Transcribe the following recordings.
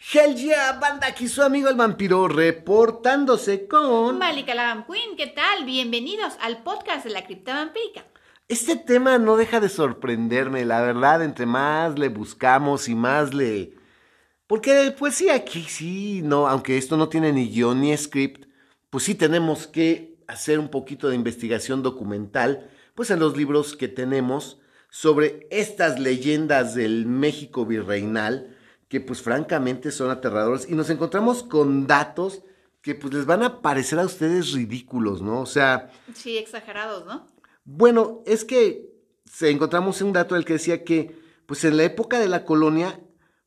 Hell yeah, banda, aquí su amigo el vampiro reportándose con... Malika la Queen, ¿qué tal? Bienvenidos al podcast de la cripta vampírica. Este tema no deja de sorprenderme, la verdad, entre más le buscamos y más le... Porque pues sí, aquí sí, no, aunque esto no tiene ni guion ni script, pues sí tenemos que hacer un poquito de investigación documental, pues en los libros que tenemos sobre estas leyendas del México virreinal, que pues francamente son aterradores, y nos encontramos con datos que pues les van a parecer a ustedes ridículos, ¿no? O sea... Sí, exagerados, ¿no? Bueno, es que se encontramos un dato del que decía que pues en la época de la colonia,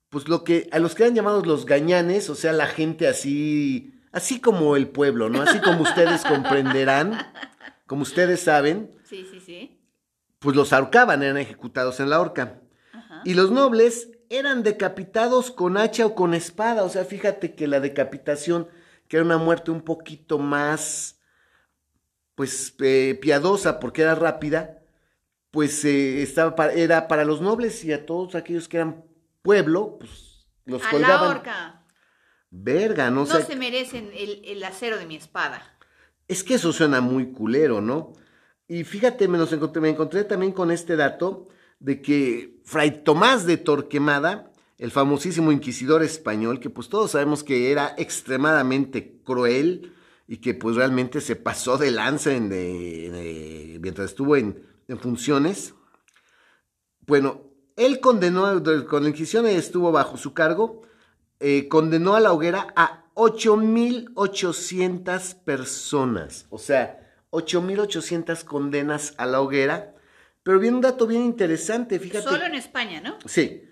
pues lo que a los que eran llamados los gañanes, o sea, la gente así, así como el pueblo, ¿no? Así como ustedes comprenderán, como ustedes saben, Sí, sí, sí. pues los ahorcaban, eran ejecutados en la horca. Ajá. Y los nobles eran decapitados con hacha o con espada. O sea, fíjate que la decapitación, que era una muerte un poquito más, pues, eh, piadosa porque era rápida, pues eh, estaba pa- era para los nobles y a todos aquellos que eran pueblo, pues los a la colgaban. horca. Verga, no, No sé. se merecen el, el acero de mi espada. Es que eso suena muy culero, ¿no? Y fíjate, me, encontré, me encontré también con este dato de que Fray Tomás de Torquemada, el famosísimo inquisidor español, que pues todos sabemos que era extremadamente cruel y que pues realmente se pasó de lanza en de- mientras estuvo en, funciones. Bueno, él condenó, de- con la Inquisición estuvo bajo su cargo, eh, condenó a la hoguera a 8.800 personas. O sea, 8.800 condenas a la hoguera. Pero viene un dato bien interesante, fíjate. Solo en España, ¿no? Sí,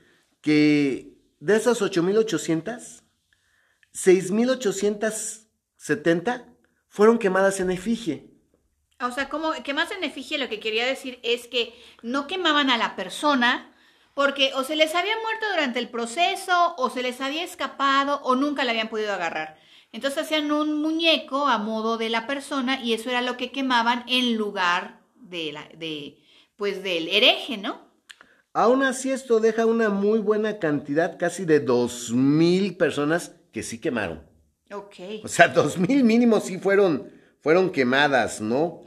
que de esas 8.800, 6.870 fueron quemadas en efigie. O sea, como que más en efigie lo que quería decir es que no quemaban a la persona porque o se les había muerto durante el proceso o se les había escapado o nunca la habían podido agarrar. Entonces hacían un muñeco a modo de la persona y eso era lo que quemaban en lugar de la de pues del hereje, ¿no? Aún así, esto deja una muy buena cantidad, casi de 2.000 personas que sí quemaron. Ok. O sea, 2.000 mínimo sí fueron, fueron quemadas, ¿no?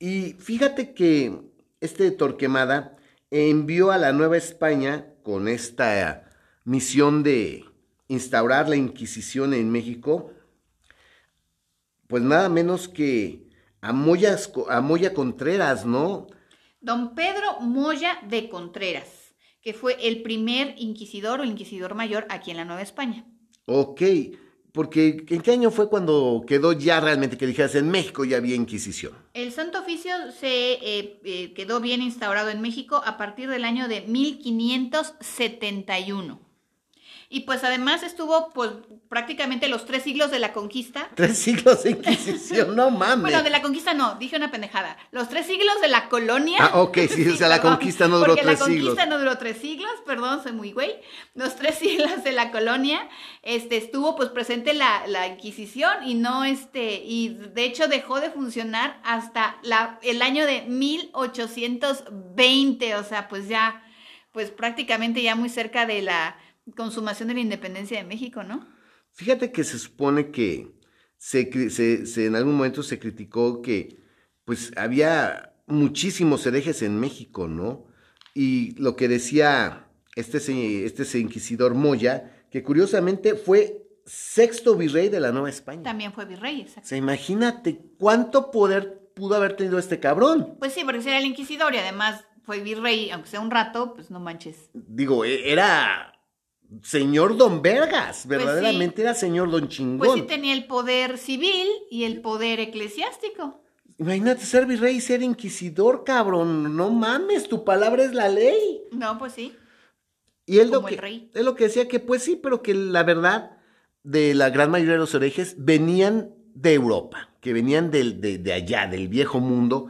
Y fíjate que este Torquemada envió a la Nueva España con esta misión de instaurar la Inquisición en México, pues nada menos que a Moya, a Moya Contreras, ¿no? Don Pedro Moya de Contreras, que fue el primer inquisidor o inquisidor mayor aquí en la Nueva España. Ok, porque ¿en qué año fue cuando quedó ya realmente que dijeras en México ya había Inquisición? El Santo Oficio se eh, eh, quedó bien instaurado en México a partir del año de 1571. Y pues además estuvo pues prácticamente los tres siglos de la conquista. Tres siglos de Inquisición, no mames. Bueno, de la conquista no, dije una pendejada. Los tres siglos de la colonia. Ah, ok, sí, o sea, la conquista no duró tres la conquista siglos. no duró tres siglos, perdón, soy muy güey. Los tres siglos de la colonia, este, estuvo pues presente la, la Inquisición y no, este, y de hecho dejó de funcionar hasta la, el año de 1820, o sea, pues ya, pues prácticamente ya muy cerca de la consumación de la independencia de México, ¿no? Fíjate que se supone que se, cri- se- se- en algún momento se criticó que pues había muchísimos herejes en México, ¿no? Y lo que decía este, este inquisidor Moya, que curiosamente fue sexto virrey de la Nueva España. También fue virrey, exacto. O sea, imagínate cuánto poder pudo haber tenido este cabrón. Pues sí, porque si era el inquisidor y además fue virrey, aunque sea un rato, pues no manches. Digo, e- era señor Don Vergas, sí. verdaderamente era señor Don Chingón. Pues sí tenía el poder civil y el poder eclesiástico. Imagínate ser virrey y ser inquisidor, cabrón. No mames, tu palabra es la ley. No, pues sí. Y él lo, Como el que, rey. él lo que decía que pues sí, pero que la verdad de la gran mayoría de los herejes venían de Europa, que venían del- de, de allá, del viejo mundo,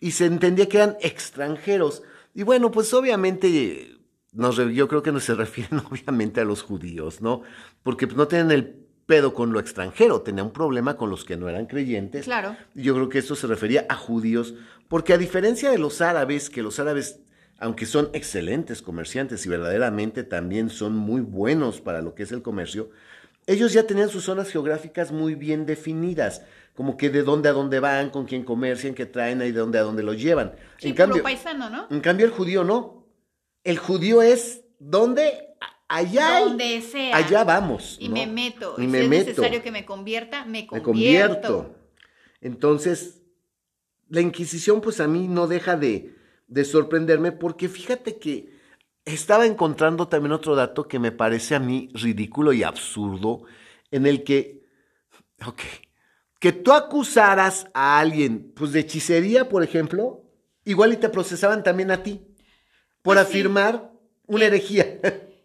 y se entendía que eran extranjeros. Y bueno, pues obviamente, nos, yo creo que no se refieren obviamente a los judíos, ¿no? Porque pues, no tienen el pedo con lo extranjero, tenía un problema con los que no eran creyentes. Claro. Yo creo que esto se refería a judíos, porque a diferencia de los árabes, que los árabes aunque son excelentes comerciantes y verdaderamente también son muy buenos para lo que es el comercio, ellos ya tenían sus zonas geográficas muy bien definidas, como que de dónde a dónde van, con quién comercian, qué traen y de dónde a dónde los llevan. Sí, en, cambio, paisano, ¿no? en cambio, el judío no. El judío es donde allá, Donde sea. allá vamos. Y ¿no? me meto. Y me si es meto. necesario que me convierta, me Me convierto. convierto. Entonces, la Inquisición, pues a mí no deja de, de sorprenderme, porque fíjate que estaba encontrando también otro dato que me parece a mí ridículo y absurdo, en el que, ok, que tú acusaras a alguien, pues de hechicería, por ejemplo, igual y te procesaban también a ti, por sí. afirmar una herejía.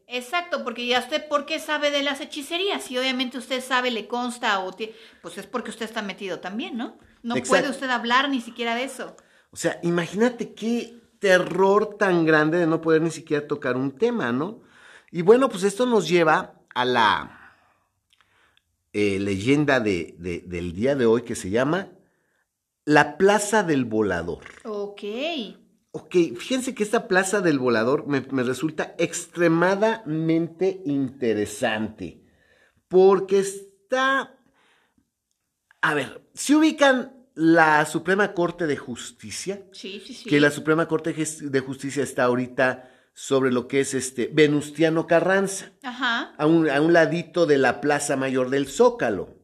Exacto, porque ya usted, ¿por qué sabe de las hechicerías? Si obviamente usted sabe, le consta, o tie- pues es porque usted está metido también, ¿no? No Exacto. puede usted hablar ni siquiera de eso. O sea, imagínate qué terror tan grande de no poder ni siquiera tocar un tema, ¿no? Y bueno, pues esto nos lleva a la eh, leyenda de- de- del día de hoy que se llama La Plaza del Volador. Ok. Ok, fíjense que esta Plaza del Volador me, me resulta extremadamente interesante. Porque está... A ver, si ubican la Suprema Corte de Justicia, Sí, sí, sí. que la Suprema Corte de Justicia está ahorita sobre lo que es este Venustiano Carranza, Ajá. a un, a un ladito de la Plaza Mayor del Zócalo.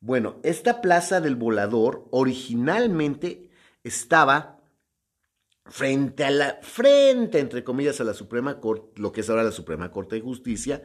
Bueno, esta Plaza del Volador originalmente estaba frente a la, frente, entre comillas, a la Suprema Corte, lo que es ahora la Suprema Corte de Justicia,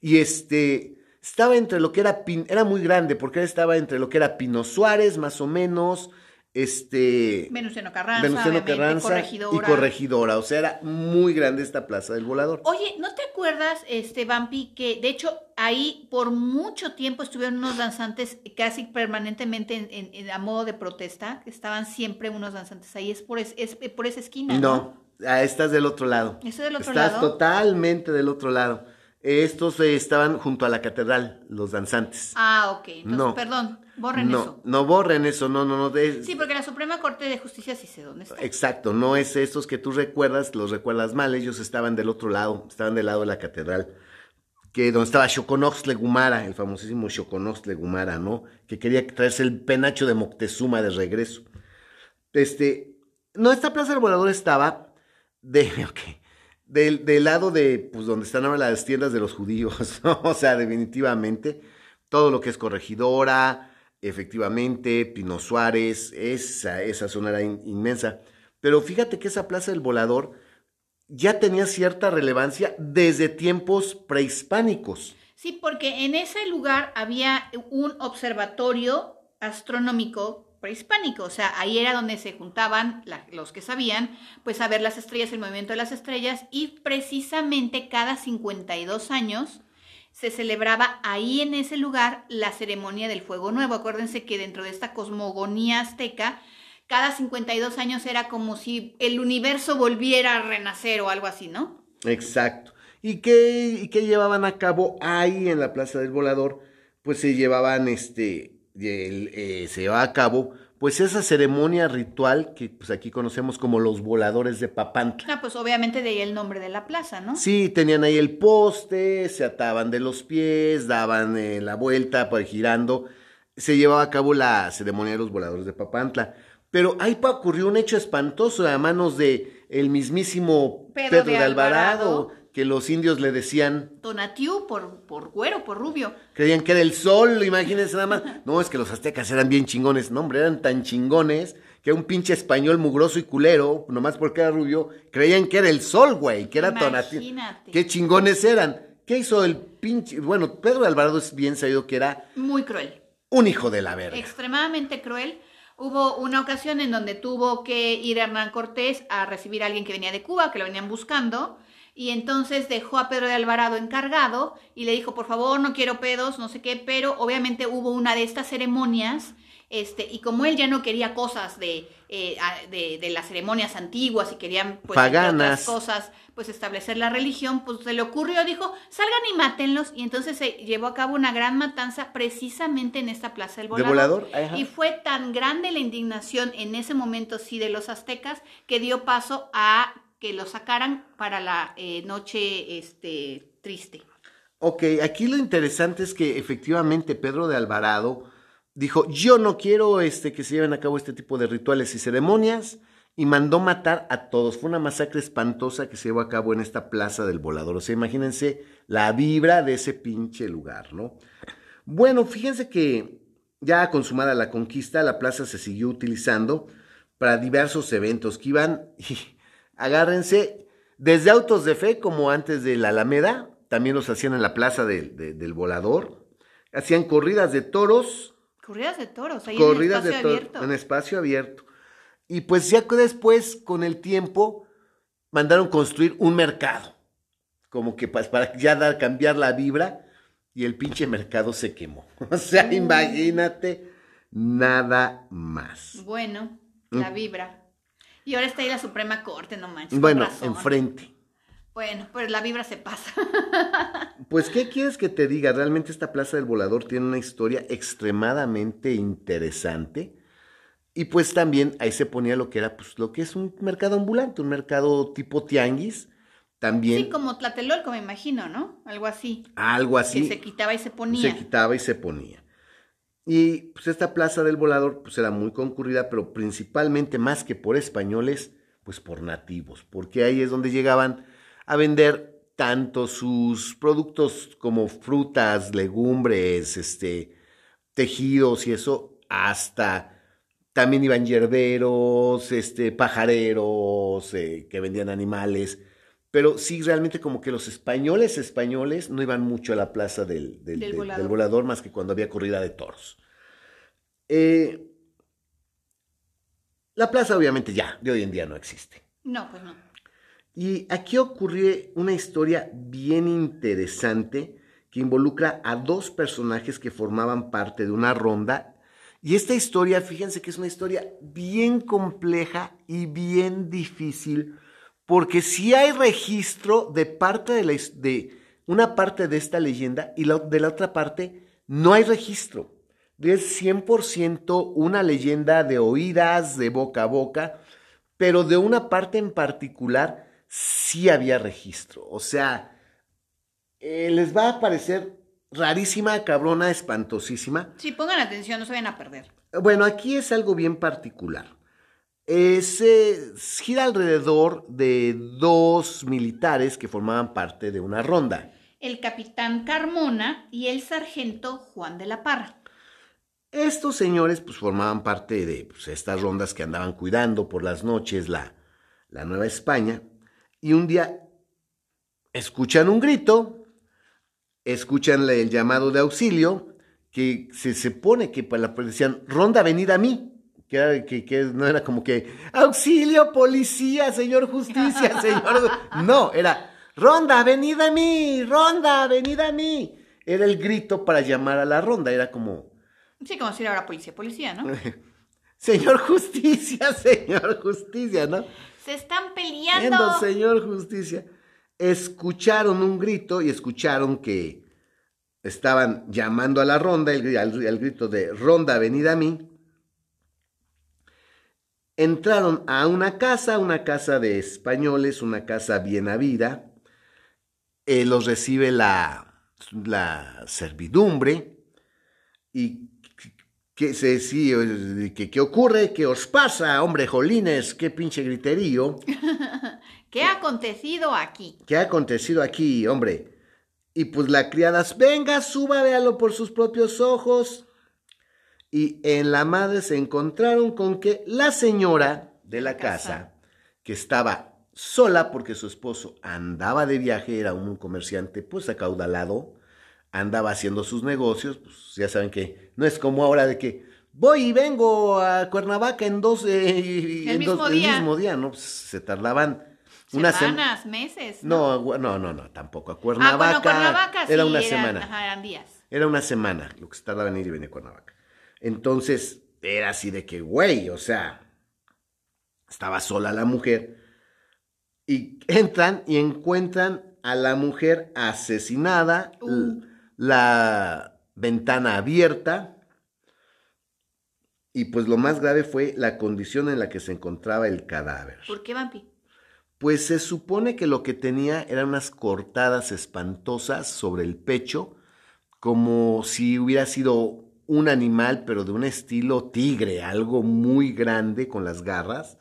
y este, estaba entre lo que era, era muy grande, porque estaba entre lo que era Pino Suárez, más o menos, este... Venustiano Carranza, Venustiano Carranza corregidora. y Corregidora. O sea, era muy grande esta Plaza del Volador. Oye, ¿no te acuerdas, este, Vampi, que de hecho ahí por mucho tiempo estuvieron unos danzantes casi permanentemente en, en- en- a modo de protesta? que Estaban siempre unos danzantes ahí. Es por, es, es por esa esquina. No, ah, estás del otro lado. ¿Estoy del otro estás lado? totalmente del otro lado. Estos eh, estaban junto a la catedral, los danzantes. Ah, ok. Entonces, No. perdón, borren no, eso. no borren eso, no, no, no. de- Sí, porque la Suprema Corte de Justicia sí sé dónde está. Exacto, no es estos que tú recuerdas, los recuerdas mal, ellos estaban del otro lado, estaban del lado de la catedral, que donde estaba Xoconoxtle Gumara, el famosísimo Xoconoxtle Gumara, ¿no? Que quería traerse el penacho de Moctezuma de regreso. Este, no, esta Plaza del Volador estaba de, ok, del, del lado de, pues, donde están ahora las tiendas de los judíos, ¿no? O sea, definitivamente, todo lo que es corregidora, efectivamente, Pino Suárez, esa, esa zona era in- inmensa. Pero fíjate que esa Plaza del Volador ya tenía cierta relevancia desde tiempos prehispánicos. Sí, porque en ese lugar había un observatorio astronómico prehispánico, o sea, ahí era donde se juntaban los que sabían, pues a ver las estrellas, el movimiento de las estrellas, y precisamente cada 52 años se celebraba ahí en ese lugar la ceremonia del fuego nuevo. Acuérdense que dentro de esta cosmogonía azteca, cada 52 años era como si el universo volviera a renacer o algo así, ¿no? Exacto. ¿Y qué, y qué llevaban a cabo ahí en la Plaza del Volador? Pues se llevaban, este, eh, se llevaba a cabo, pues esa ceremonia ritual que pues aquí conocemos como los voladores de Papantla. Ah, pues obviamente de ahí el nombre de la plaza, ¿no? Sí, tenían ahí el poste, se ataban de los pies, daban eh, la vuelta por girando. Se llevaba a cabo la ceremonia de los voladores de Papantla. Pero ahí ocurrió un hecho espantoso a manos de el mismísimo Pedro Pedro, de de Alvarado, Alvarado. Que los indios le decían, Tonatiu por, por güero, por rubio. creían que era el sol, imagínense nada más. No, es que los aztecas eran bien chingones. No, hombre, eran tan chingones que un pinche español mugroso y culero, nomás porque era rubio, creían que era el sol, güey, que era Tonatiuh. Imagínate. Qué chingones eran. ¿Qué hizo el pinche? Bueno, Pedro de Alvarado es bien sabido que era Muy cruel. un hijo de la verga. Extremadamente cruel. Hubo una ocasión en donde tuvo que ir Hernán Cortés a recibir a alguien que venía de Cuba, que lo venían buscando, y entonces dejó a Pedro de Alvarado encargado y le dijo, por favor, no quiero pedos, no sé qué, pero obviamente hubo una de estas ceremonias, este, y como él ya no quería cosas de, eh, de, de las ceremonias antiguas y querían, pues, Paganas. otras cosas, pues establecer la religión, pues se le ocurrió, dijo, salgan y mátenlos, y entonces se llevó a cabo una gran matanza precisamente en esta plaza del ¿De volador. volador? Y fue tan grande la indignación en ese momento, sí, de los aztecas, que dio paso a que lo sacaran para la eh, noche este, triste. Ok, aquí lo interesante es que efectivamente Pedro de Alvarado dijo, yo no quiero este, que se lleven a cabo este tipo de rituales y ceremonias, y mandó matar a todos. Fue una masacre espantosa que se llevó a cabo en esta plaza del volador. O sea, imagínense la vibra de ese pinche lugar, ¿no? Bueno, fíjense que ya consumada la conquista, la plaza se siguió utilizando para diversos eventos que iban, agárrense, desde autos de fe como antes de la Alameda, también los hacían en la plaza del volador, hacían corridas de toros. Corridas de toros, ahí corridas en espacio de abierto. En espacio abierto. Y pues ya después, con el tiempo, mandaron construir un mercado, como que para ya dar, cambiar la vibra, y el pinche mercado se quemó. O sea, imagínate, nada más. Bueno, la Mm. vibra. Y ahora está ahí la Suprema Corte, no manches. Bueno, enfrente. Bueno, pues la vibra se pasa. Pues, ¿qué quieres que te diga? Realmente esta Plaza del Volador tiene una historia extremadamente interesante. Y pues también ahí se ponía lo que era, pues lo que es un mercado ambulante, un mercado tipo tianguis. También Sí, como Tlatelolco, me imagino, ¿no? Algo así. algo así. Que se quitaba y se ponía. se quitaba y se ponía. Y pues esta Plaza del Volador pues era muy concurrida, pero principalmente más que por españoles, pues por nativos, porque ahí es donde llegaban a vender tanto sus productos como frutas, legumbres, este, tejidos y eso, hasta también iban yerberos, este, pajareros, eh, que vendían animales. Pero sí, realmente como que los españoles españoles no iban mucho a la plaza del, del- volador. del volador más que cuando había corrida de toros. Eh, la plaza obviamente ya, de hoy en día no existe. No, pues no. Y aquí ocurrió una historia bien interesante que involucra a dos personajes que formaban parte de una ronda. Y esta historia, fíjense que es una historia bien compleja y bien difícil, porque sí hay registro de parte de, la, his- de una parte de esta leyenda y la- de la otra parte no hay registro. Es 100% una leyenda de oídas, de boca a boca, pero de una parte en particular sí había registro. O sea, eh, les va a parecer rarísima, cabrona, espantosísima. Sí, pongan atención, no se vayan a perder. Bueno, aquí es algo bien particular. Eh, se gira alrededor de dos militares que formaban parte de una ronda. El capitán Carmona y el sargento Juan de la Parra. Estos señores pues formaban parte de pues, estas rondas que andaban cuidando por las noches la, la Nueva España y un día escuchan un grito, escuchan el llamado de auxilio que se supone que para la decían ronda venida a mí. Que, era- que, que no era como que auxilio, policía, señor justicia, señor. No, era ronda, venida a mí, ronda, venida a mí. Era el grito para llamar a la ronda, era como, Sí, como si ahora policía, policía, ¿no? Señor Justicia, señor Justicia, ¿no? Se están Viendo, peleando. señor Justicia. Escucharon un grito y escucharon que estaban llamando a la ronda, el, al, al grito de ronda, venida a mí. Entraron a una casa, una casa de españoles, una casa bien habida. Eh, los recibe la, la servidumbre y ¿Qué, se, sí, eh, ¿qué, ¿Qué ocurre? ¿Qué os pasa, hombre, jolines? ¿Qué pinche griterío? ¿Qué ha acontecido aquí? ¿Qué ha acontecido aquí, hombre? Y pues la criada, venga, suba, véalo por sus propios ojos. Y en la madre se encontraron con que la señora de la casa, que estaba sola porque su esposo andaba de viaje, era un comerciante pues acaudalado, andaba haciendo sus negocios, pues ya saben que no es como ahora de que voy y vengo a Cuernavaca en dos, eh, El en mismo dos- el mismo día, ¿no? Pues, se tardaban una sem- Semanas, meses. no, no, no, no, tampoco. A Ah, Cuernavaca, bueno, Cuernavaca sí, era una eran- semana. Ajá, eran días. Era una semana lo que se tardaba en ir y venir a Cuernavaca. Entonces, era así de que, güey, o sea, estaba sola la mujer. Y entran y encuentran a la mujer asesinada, Uh. la ventana abierta. Y pues lo más grave fue la condición en la que se encontraba el cadáver. ¿Por qué, Vampi? Pues se supone que lo que tenía eran unas cortadas espantosas sobre el pecho, como si hubiera sido un animal, pero de un estilo tigre, algo muy grande con las garras.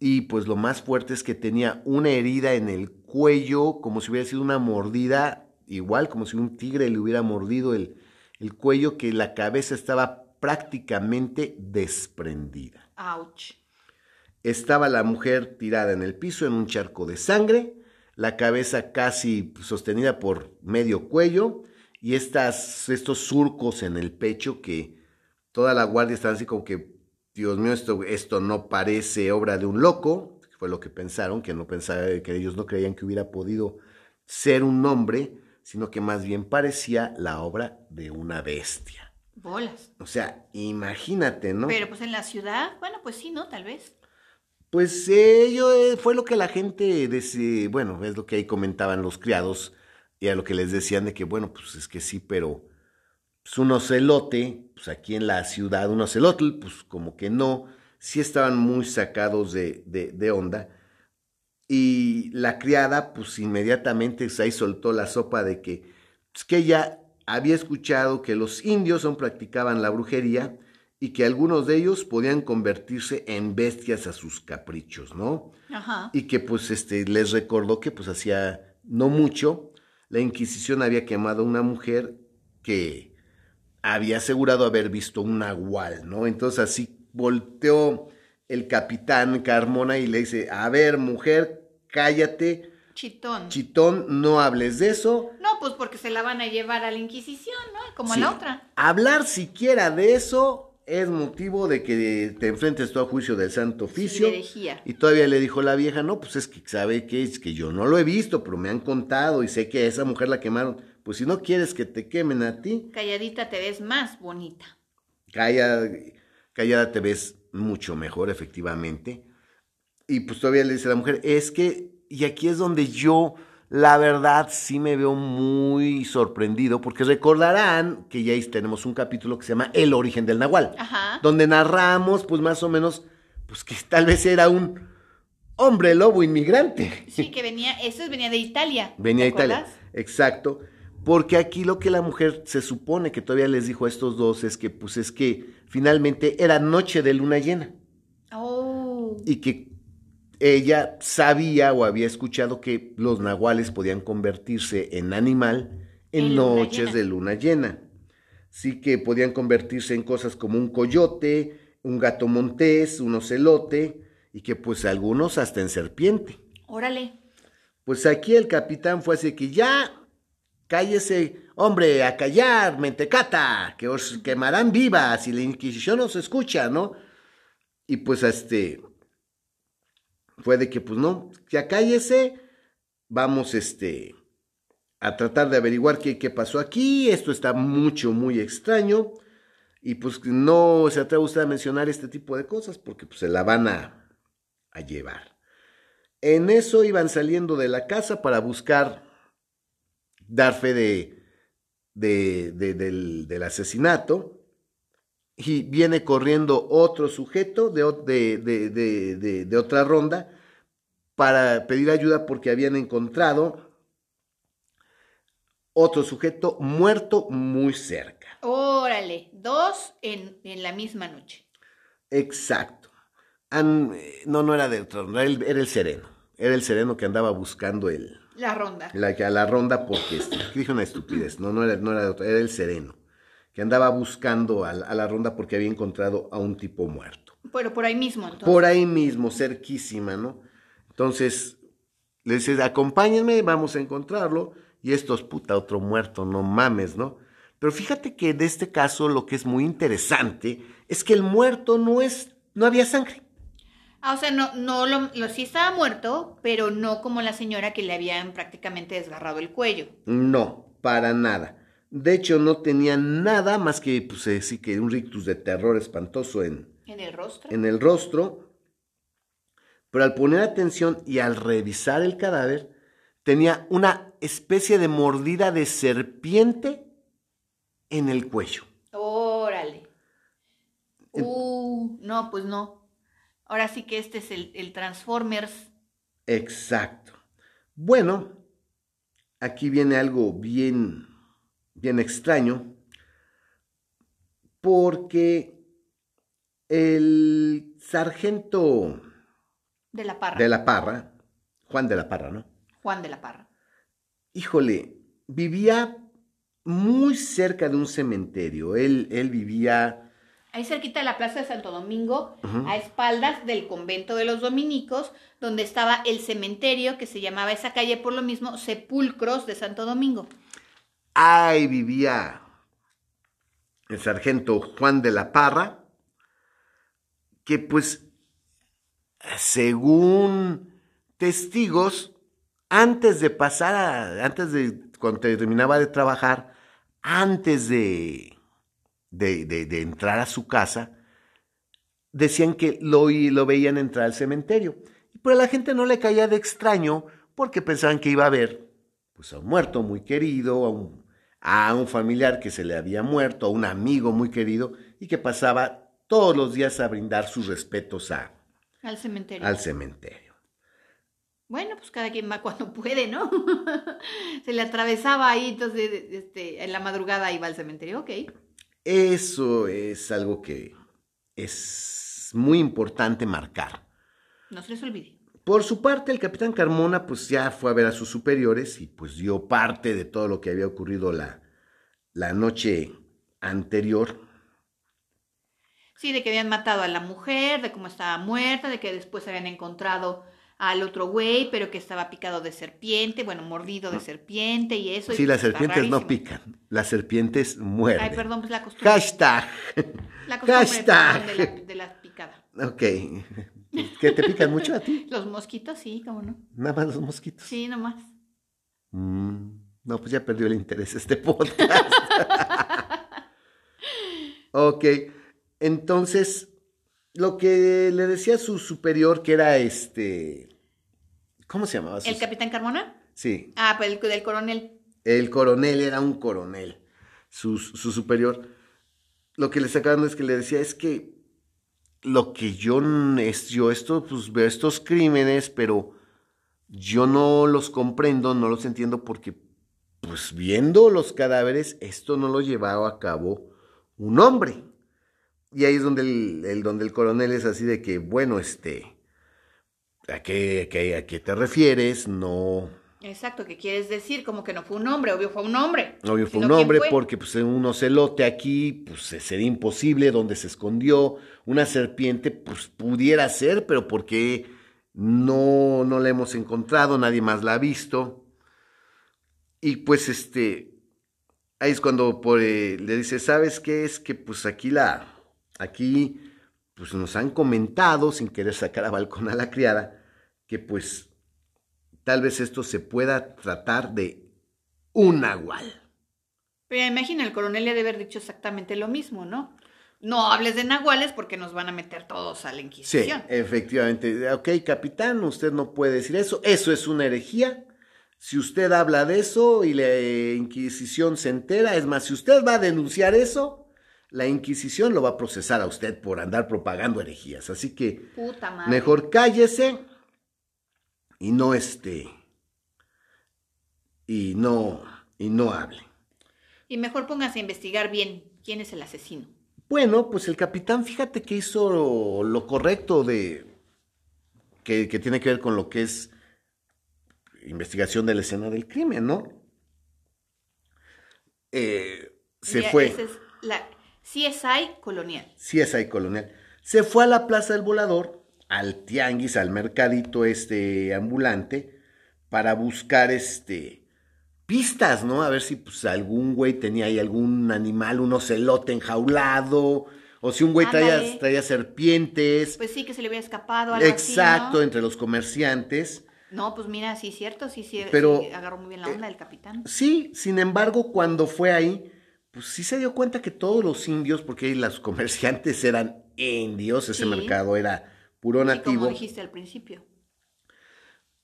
Y pues lo más fuerte es que tenía una herida en el cuello, como si hubiera sido una mordida, igual como si un tigre le hubiera mordido el, el cuello, que la cabeza estaba prácticamente desprendida. Ouch. Estaba la mujer tirada en el piso en un charco de sangre, la cabeza casi sostenida por medio cuello y estas, estos surcos en el pecho que toda la guardia estaba así como que, Dios mío, esto, esto no parece obra de un loco, fue lo que pensaron, que no pensaba, que ellos no creían que hubiera podido ser un hombre, sino que más bien parecía la obra de una bestia. Bolas. O sea, imagínate, ¿no? Pero pues en la ciudad, bueno, pues sí, ¿no? Tal vez. Pues ello eh, fue lo que la gente, dese- bueno, es lo que ahí comentaban los criados, y a lo que les decían de que, bueno, pues es que sí, pero pues un ocelote, pues aquí en la ciudad, un ocelotl, pues como que no, sí estaban muy sacados de, de, de onda. Y la criada, pues inmediatamente pues, ahí soltó la sopa de que, pues que ella había escuchado que los indios aún practicaban la brujería y que algunos de ellos podían convertirse en bestias a sus caprichos, ¿no? Ajá. Y que pues este les recordó que pues hacía no mucho la Inquisición había quemado a una mujer que había asegurado haber visto un nahual, ¿no? Entonces así volteó el capitán Carmona y le dice, a ver, mujer, cállate, Chitón. chitón, no hables de eso. no, pues porque se la van a llevar a la Inquisición, ¿no? Como Sí, a la otra. Hablar siquiera de eso es motivo de que te enfrentes tú a juicio del santo oficio. Sí. Y todavía le dijo la vieja, no, pues es que sabe que es que yo no lo he visto, pero me han contado y sé que a esa mujer la quemaron. Pues si no quieres que te quemen a ti, Calladita te ves más bonita. calla, callada te ves mucho mejor, efectivamente. Y pues todavía le dice la mujer, es que, y aquí es donde yo, la verdad, sí me veo muy sorprendido, porque recordarán que ya tenemos un capítulo que se llama El origen del Nahual, Ajá. donde narramos, pues más o menos, pues que tal vez era un hombre lobo inmigrante. Sí, que venía, eso es- venía de Italia. Venía ¿te Italia. Exacto. Porque aquí lo que la mujer se supone que todavía les dijo a estos dos es que, pues es que finalmente era noche de luna llena Oh. y que ella sabía o había escuchado que los nahuales podían convertirse en animal en, noches de luna llena. Sí que podían convertirse en cosas como un coyote, un gato montés, un ocelote y que pues algunos hasta en serpiente. Órale. Pues aquí el capitán fue así que ya cállese, hombre, a callar, mentecata, que os quemarán vivas y la Inquisición os escucha, ¿no? Y pues este fue de que pues no, ya cállese, vamos este a tratar de averiguar qué, qué pasó aquí, esto está mucho, muy extraño, y pues no se atreve usted a mencionar este tipo de cosas porque pues se la van a, a llevar. En eso iban saliendo de la casa para buscar dar fe de, de- de- del, del asesinato. Y viene corriendo otro sujeto de, de- de- de- otra ronda para pedir ayuda porque habían encontrado otro sujeto muerto muy cerca. Órale. Dos en, en la misma noche. Exacto. An- eh, no, no era de otra ronda, era el, era el sereno. Era el sereno que andaba buscando el, La ronda. la, a la ronda porque este, dije una estupidez, no, no era, no era de otra, era el sereno, que andaba buscando a, la- a la ronda porque había encontrado a un tipo muerto. Pero por ahí mismo, entonces. Por ahí mismo, cerquísima, ¿no? Entonces, le dice, acompáñenme, vamos a encontrarlo. Y estos, puta, otro muerto, no mames, ¿no? Pero fíjate que de este caso lo que es muy interesante es que el muerto no es, no había sangre. Ah, o sea, no, no lo, lo- sí estaba muerto, pero no como la señora que le habían prácticamente desgarrado el cuello. No, para nada. De hecho, no tenía nada más que, pues, eh, sí que un rictus de terror espantoso en, En el rostro. en el rostro. Pero al poner atención y al revisar el cadáver, tenía una especie de mordida de serpiente en el cuello. Órale. Uh, no, pues no. Ahora sí que este es el, el Transformers Exacto. Bueno, aquí viene algo bien, bien extraño, porque el sargento De la Parra. de la Parra, Juan de la Parra, ¿no? Juan de la Parra. Híjole, vivía muy cerca de un cementerio. Él, él vivía, Ahí cerquita de la Plaza de Santo Domingo, a espaldas del convento de los dominicos, donde estaba el cementerio que se llamaba esa calle por lo mismo Sepulcros de Santo Domingo. Ahí vivía el sargento Juan de la Parra, que pues, según testigos, antes de pasar, a- antes de, cuando terminaba de trabajar, antes de, de, entrar a su casa, decían que lo, lo veían entrar al cementerio. Pero a la gente no le caía de extraño porque pensaban que iba a ver pues, a un muerto muy querido, a un, a un familiar que se le había muerto, a un amigo muy querido y que pasaba todos los días a brindar sus respetos a, Al cementerio. al cementerio. Bueno, pues cada quien va cuando puede, ¿no? se le atravesaba ahí, entonces este, en la madrugada iba al cementerio, ok. Eso es algo que es muy importante marcar. No se les olvide. Por su parte, el capitán Carmona pues ya fue a ver a sus superiores y pues dio parte de todo lo que había ocurrido la, la noche anterior. Sí, de que habían matado a la mujer, de cómo estaba muerta, de que después habían encontrado al otro güey, pero que estaba picado de serpiente, bueno, mordido de serpiente y eso. y Sí, las serpientes no pican, las serpientes muerden. Ay, perdón, pues la costumbre. Hashtag. La costumbre Hashtag. de la, de la picada. Ok. ¿Que te pican mucho a ti? Los mosquitos, sí, cómo no. Nada más los mosquitos. Sí, nomás. Mm, no, pues ya perdió el interés este podcast. ok, entonces, lo que le decía su superior, que era este... ¿Cómo se llamaba? ¿El capitán Carmona? Sí, Ah, pues el del coronel. el coronel era un coronel, su, su superior. Lo que le sacaban es que le decía es que lo que yo, es, yo esto, pues veo estos crímenes, pero yo no los comprendo, no los entiendo porque, pues viendo los cadáveres, esto no lo llevaba a cabo un hombre. Y ahí es donde el, donde el coronel es así de que, bueno, este, ¿a qué, a qué- a qué te refieres? No, Exacto, ¿qué quieres decir? Como que no fue un hombre, obvio fue un hombre. Obvio fue un ¿quién hombre fue? porque pues un ocelote aquí pues sería imposible donde se escondió una serpiente pues pudiera ser pero porque no no la hemos encontrado nadie más la ha visto y pues este ahí es cuando por, eh, le dice sabes qué es que pues aquí la aquí pues nos han comentado sin querer sacar a balcón a la criada que pues tal vez esto se pueda tratar de un nahual. Pero imagina, el coronel le ha de haber dicho exactamente lo mismo, ¿no? No hables de nahuales porque nos van a meter todos a la Sí, Inquisición. efectivamente. Ok, capitán, usted no puede decir eso. Eso es una herejía. Si usted habla de eso y la Inquisición se entera, es más, si usted va a denunciar eso, la Inquisición lo va a procesar a usted por andar propagando herejías. Así que Puta madre. mejor cállese y no esté. Y no, y no hable. Y mejor póngase a investigar bien quién es el asesino. Bueno, pues el capitán, fíjate que hizo lo, lo correcto de que, que tiene que ver con lo que es investigación de la escena del crimen, ¿no? Eh, se fue, esa es la CSI colonial. sí es ahí colonial, se fue a la Plaza del Volador, al tianguis, al mercadito este ambulante, para buscar este pistas, ¿no? A ver si pues algún güey tenía ahí algún animal, un ocelote enjaulado, o si un güey traía, traía serpientes. Pues sí, que se le hubiera escapado algo Exacto, así, ¿no? entre los comerciantes. No, pues mira, sí, cierto, sí, sí, Pero, sí, agarró muy bien la onda el capitán. Sí, sin embargo, cuando fue ahí, pues sí se dio cuenta que todos los indios, porque ahí los comerciantes eran indios, ese Sí. mercado era puro nativo. como dijiste al principio.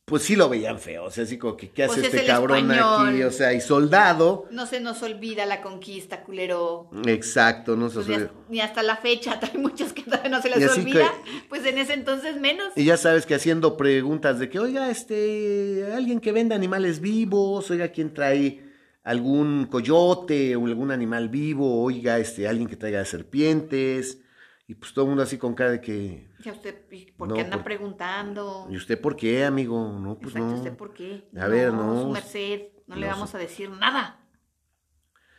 pues sí lo veían feo. O sea, así como que, ¿qué hace Pues es este cabrón español. aquí? O sea, y soldado. No se nos olvida la conquista, culero. Exacto, no se Pues ni, olvida. hasta, ni hasta la fecha, hay muchas que todavía no se Y les olvida. que- Pues en ese entonces menos. Y ya sabes que haciendo preguntas de que, oiga, este, alguien que venda animales vivos, oiga, ¿quién trae algún coyote o algún animal vivo? Oiga, este, alguien que traiga serpientes. Y pues todo el mundo así con cara de que, Ya usted, ¿y ¿por No, qué anda por- preguntando? ¿y usted por qué, amigo? No, pues Exacto, no. ¿usted por qué? A ver, no. Su merced, no, le vamos a decir nada.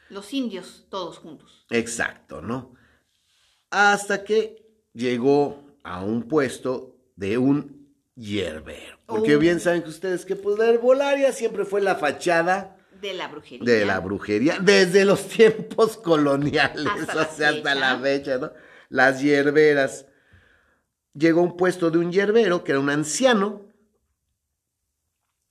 Los indios, todos juntos. Exacto, ¿no? Hasta que llegó a un puesto de un hierbero. Porque Oh. bien saben que ustedes que pues la herbolaria siempre fue la fachada De la brujería. de la brujería desde los tiempos coloniales, Hasta o sea, hasta la fecha, ¿no? Las hierberas. Llegó a un puesto de un hierbero que era un anciano.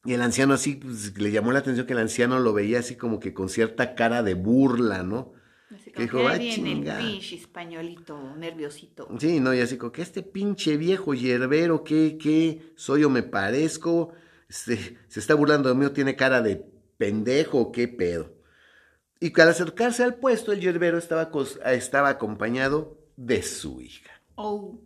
Y el anciano así, pues, le llamó la atención que el anciano lo veía así como que con cierta cara de burla, ¿no? Así que dijo, "Ah, viene el chinga". pinche españolito, nerviosito. Sí, no, y así como que este pinche viejo hierbero, ¿qué, qué soy o me parezco? Este, se está burlando de mí o tiene cara de pendejo, ¿qué pedo? Y que al acercarse al puesto, el hierbero estaba, estaba acompañado de su hija. Oh,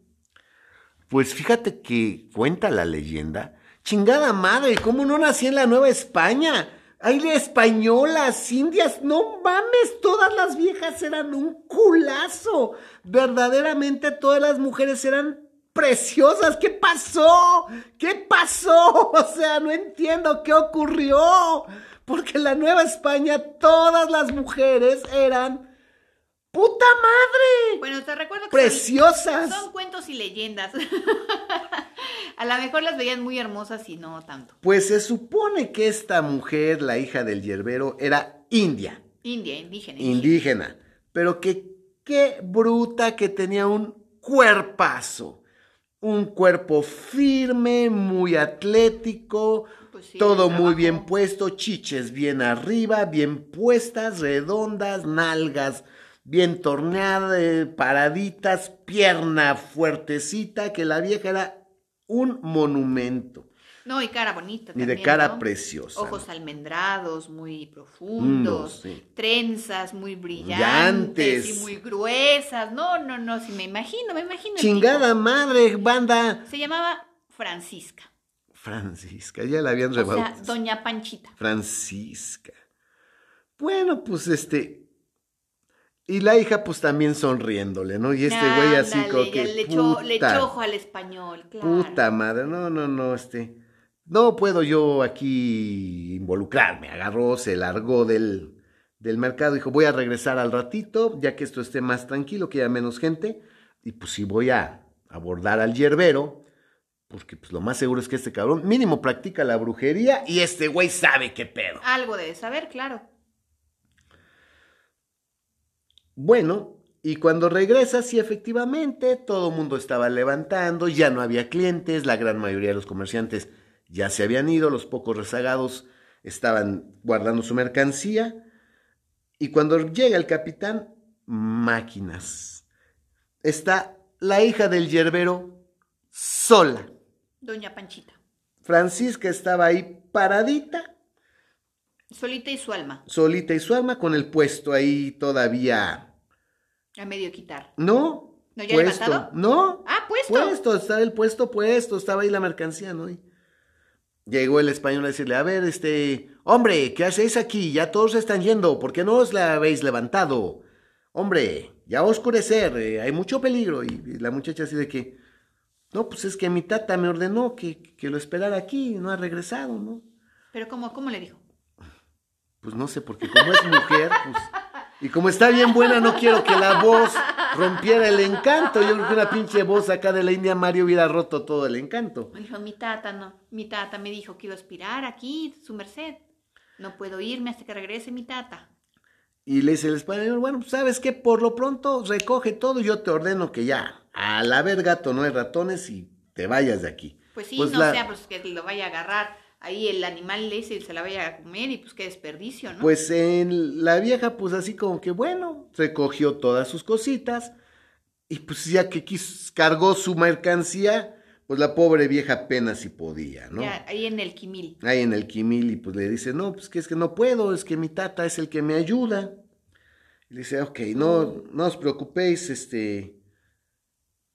Pues fíjate que cuenta la leyenda. Chingada madre, ¿cómo no nací en la Nueva España? Hay españolas, indias, no mames, todas las viejas eran un culazo. Verdaderamente todas las mujeres eran preciosas. ¿Qué pasó? ¿Qué pasó? O sea, no entiendo qué ocurrió. Porque en la Nueva España todas las mujeres eran puta madre. bueno, te recuerdo que son- Preciosas. son, cuentos y leyendas. a lo mejor las veían muy hermosas y no tanto. Pues se supone que esta mujer, la hija del hierbero, era india, India, indígena. indígena, pero que qué bruta que tenía un cuerpazo, un cuerpo firme, muy atlético, Pues sí, todo muy bien puesto, chiches bien arriba, bien puestas, redondas, nalgas bien torneadas, eh, paraditas, pierna fuertecita, que la vieja era un monumento. No, y cara bonita Y de cara ¿no? preciosa. Ojos almendrados, muy profundos, sí. trenzas muy brillantes Brillantes. y muy gruesas. No, no, no, si me imagino, me imagino. Chingada madre, banda. Se llamaba Francisca. Francisca, ya la habían O sea, rebautizado. Doña Panchita. Francisca. Bueno, pues este. Y la hija, pues también sonriéndole, ¿no? Y este güey así Ándale, como que. le echó, le echó al español, claro. Puta madre, no, no, no, este. No puedo yo aquí involucrarme. Agarró, se largó del, del mercado, dijo, voy a regresar al ratito, ya que esto esté más tranquilo, que haya menos gente. Y pues sí voy a abordar al hierbero, porque pues lo más seguro es que este cabrón mínimo practica la brujería y este güey sabe qué pedo. Algo debe saber, claro. Bueno, y cuando regresa, sí, efectivamente, todo el mundo estaba levantando, ya no había clientes, la gran mayoría de los comerciantes ya se habían ido, los pocos rezagados estaban guardando su mercancía. Y cuando llega el capitán, máquinas. Está la hija del yerbero sola. Doña Panchita. Francisca estaba ahí paradita, Solita y su alma. solita y su alma, con el puesto ahí todavía. A medio quitar. No, ¿No ya puesto. levantado? No, Ah, puesto. Puesto, estaba el puesto puesto, estaba ahí la mercancía, ¿no? Y llegó el español a decirle, a ver, este, hombre, ¿qué hacéis aquí? Ya todos están yendo, ¿por qué no os la habéis levantado? Hombre, ya va a oscurecer, eh, hay mucho peligro. Y, y la muchacha así de que, no, pues es que mi tata me ordenó que, que lo esperara aquí, no ha regresado, ¿no? Pero ¿cómo, cómo le dijo? Pues no sé, porque como es mujer, pues... Y como está bien buena, no quiero que la voz rompiera el encanto. Yo creo que una pinche voz acá de la India Mario hubiera roto todo el encanto. Me dijo, mi tata no. Mi tata me dijo que iba a aspirar aquí, su merced. No puedo irme hasta que regrese mi tata. Y le dice el español, bueno, pues, sabes que por lo pronto recoge todo, yo te ordeno que ya, a la ver gato no hay ratones y te vayas de aquí. Pues sí, Pues no la- sea, pues que lo vaya a agarrar ahí el animal ese y se la vaya a comer y pues qué desperdicio, ¿no? Pues en la vieja, pues así como que bueno, recogió todas sus cositas y pues ya que cargó su mercancía, pues la pobre vieja apenas si podía, ¿no? Ya, ahí en el Quimil. Ahí en el Quimil y pues le dice, no, pues que es que no puedo, es que mi tata es el que me ayuda. Y le dice, ok, no, no os preocupéis, este,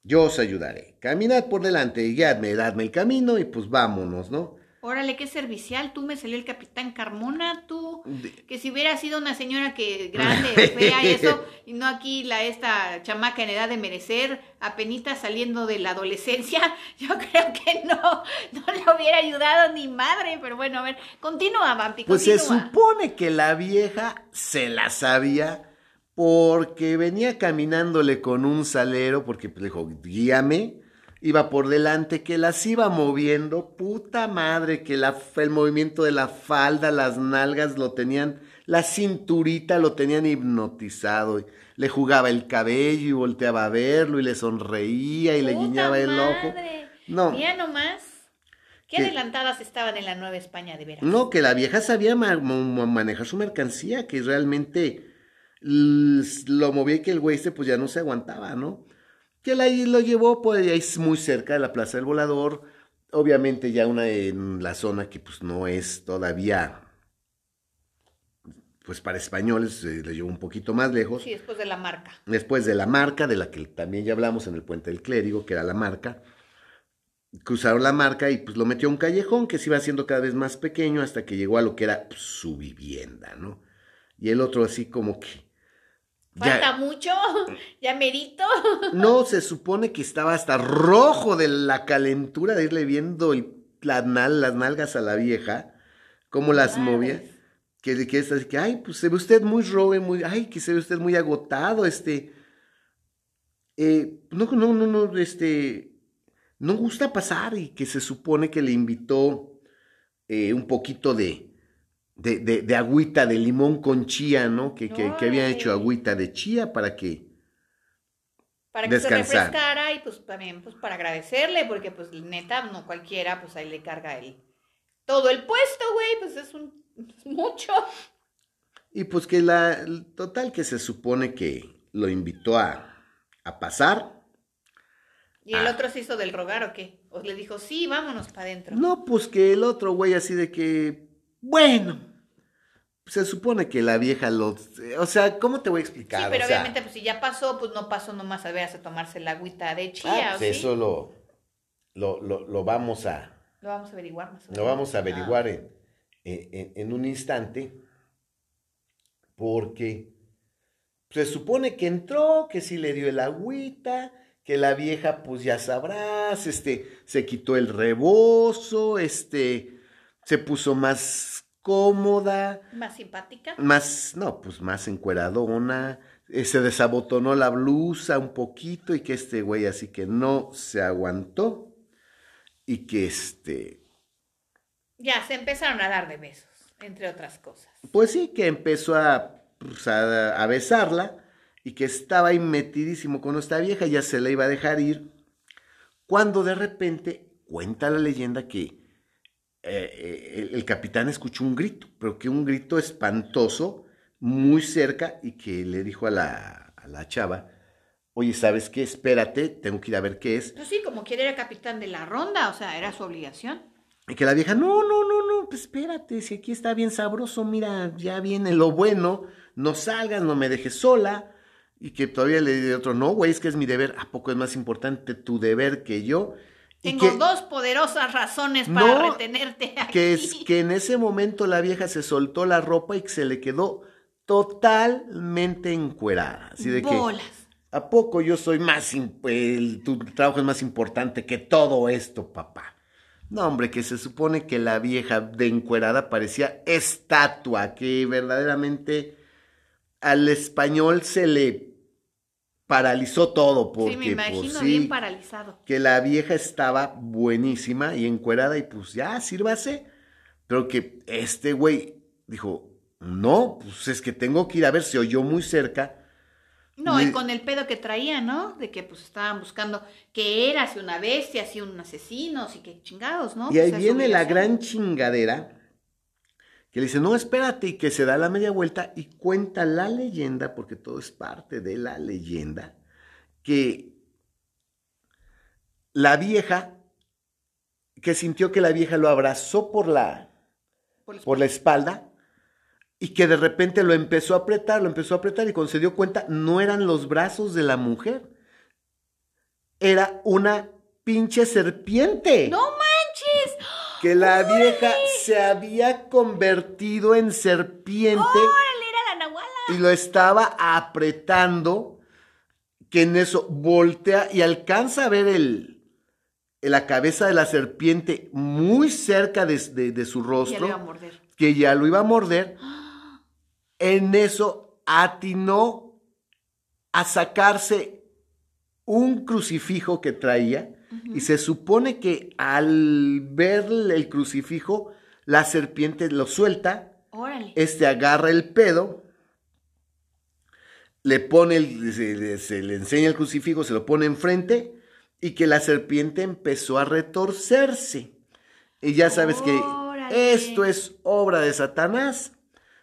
yo os ayudaré. Caminad por delante, guiadme, dadme el camino y pues vámonos, ¿no? Órale, qué servicial, tú me salió el capitán Carmona, tú, que si hubiera sido una señora que grande, fea y eso, y no aquí la esta chamaca en edad de merecer, apenita saliendo de la adolescencia, yo creo que no, no le hubiera ayudado ni madre, pero bueno, a ver, continúa, Vampi, Pues se supone que la vieja se la sabía porque venía caminándole con un salero, porque pues, le dijo, guíame, iba por delante, que las iba moviendo, puta madre, que la, el movimiento de la falda, las nalgas lo tenían, la cinturita lo tenían hipnotizado, y le jugaba el cabello y volteaba a verlo y le sonreía y le guiñaba el ojo. No. Mira nomás, qué Que- adelantadas estaban en la Nueva España, de veras. No, que la vieja sabía ma- manejar su mercancía, que realmente lo movía y que el güey este pues ya no se aguantaba, ¿no? Que la, lo llevó pues ahí es muy cerca de la Plaza del Volador, obviamente ya una en la zona que pues no es todavía, pues para españoles eh, le llevó un poquito más lejos. Sí, después de la marca. Después de la marca, de la que también ya hablamos en el Puente del Clérigo, que era la marca, cruzaron la marca y pues lo metió a un callejón que se iba haciendo cada vez más pequeño hasta que llegó a lo que era pues, su vivienda, ¿no? Y el otro así como que... ya- Falta mucho, ya merito. no, se supone que estaba hasta rojo de la calentura de irle viendo el- la nal- las nalgas a la vieja, cómo las Madres. movía. Que, que es así que, ay, pues se ve usted muy robe, muy, ay, que se ve usted muy agotado, este. eh, no, no, no, no, este. No gusta pasar y que se supone que le invitó eh, un poquito de, de, de, de agüita de limón con chía, ¿no? Que, que, que había hecho agüita de chía para que. Para que se Descansar. refrescara y pues también pues para agradecerle, porque pues neta, no cualquiera, pues ahí le carga el todo el puesto, güey, pues es un es mucho. Y pues que la. Total, que se supone que lo invitó a, a pasar. ¿Y el Ah. otro se hizo del rogar o qué? O le dijo, sí, vámonos para adentro. No, pues que el otro güey así de que, bueno, se supone que la vieja lo... O sea, ¿cómo te voy a Sí, explicar? pero O sea, obviamente, pues si ya pasó, pues no pasó nomás a ver a tomarse la agüita de chía, ah, ¿o pues sí? eso lo, lo, lo, lo vamos a, Lo vamos a averiguar más o lo menos. vamos a averiguar Ah. en, en- en un instante, porque se supone que entró, que sí le dio el agüita, que la vieja, pues ya sabrás, este, se quitó el rebozo, este, se puso más cómoda, Más simpática. más, no, pues más encueradona, eh, se desabotonó la blusa un poquito y que este güey así que no se aguantó y que este, Ya, se empezaron a dar de besos, entre otras cosas. pues sí, que empezó a, pues, a, a besarla y que estaba ahí metidísimo con esta vieja, ya se la iba a dejar ir, cuando de repente cuenta la leyenda que eh, eh, el, el capitán escuchó un grito, pero que un grito espantoso, muy cerca, y que le dijo a la, a la chava, oye, ¿sabes qué? Espérate, tengo que ir a ver qué es. Pues sí, como quiera era capitán de la ronda, o sea, era su obligación. Y que la vieja, no, no, no, no, pues espérate, si aquí está bien sabroso, mira, ya viene lo bueno, no salgas, no me dejes sola. Y que todavía le dice otro, no, güey, es que es mi deber. ¿A poco es más importante tu deber que yo? Tengo que, dos poderosas razones para No, retenerte aquí. que es que en ese momento la vieja se soltó la ropa y que se le quedó totalmente encuerada. Así de que, Bolas. ¿a poco yo soy más, el, tu trabajo es más importante que todo esto, papá? No, hombre, que se supone que la vieja de encuerada parecía estatua, que verdaderamente al español se le paralizó todo, porque sí, me pues, imagino sí, bien paralizado. que la vieja estaba buenísima y encuerada y pues ya, sírvase. Pero que este güey dijo, no, pues es que tengo que ir a ver, se oyó muy cerca. No, y con el pedo que traía, ¿no? De que pues estaban buscando que era, si una bestia, si un asesino, si que chingados, ¿no? y ahí Pues, es viene la gran chingadera que le dice, no, espérate, y que se da la media vuelta y cuenta la leyenda, porque todo es parte de la leyenda, que la vieja que sintió que la vieja lo abrazó por la, Por la por la espalda y que de repente lo empezó a apretar, lo empezó a apretar y cuando se dio cuenta no eran los brazos de la mujer, era una pinche serpiente. ¡No manches! que la vieja se había convertido en serpiente ¡Órale, era la Nahuala! y lo estaba apretando, que en eso voltea y alcanza a ver el, la cabeza de la serpiente muy cerca de, de- de su Ya rostro, le iba a morder. que ya lo iba a morder. En eso atinó a sacarse un crucifijo que traía y se supone que al ver el crucifijo, la serpiente lo suelta Órale. este agarra el pedo, le pone el, se, le- se le enseña el crucifijo, se lo pone enfrente y que la serpiente empezó a retorcerse. Y ya sabes que esto es obra de Satanás.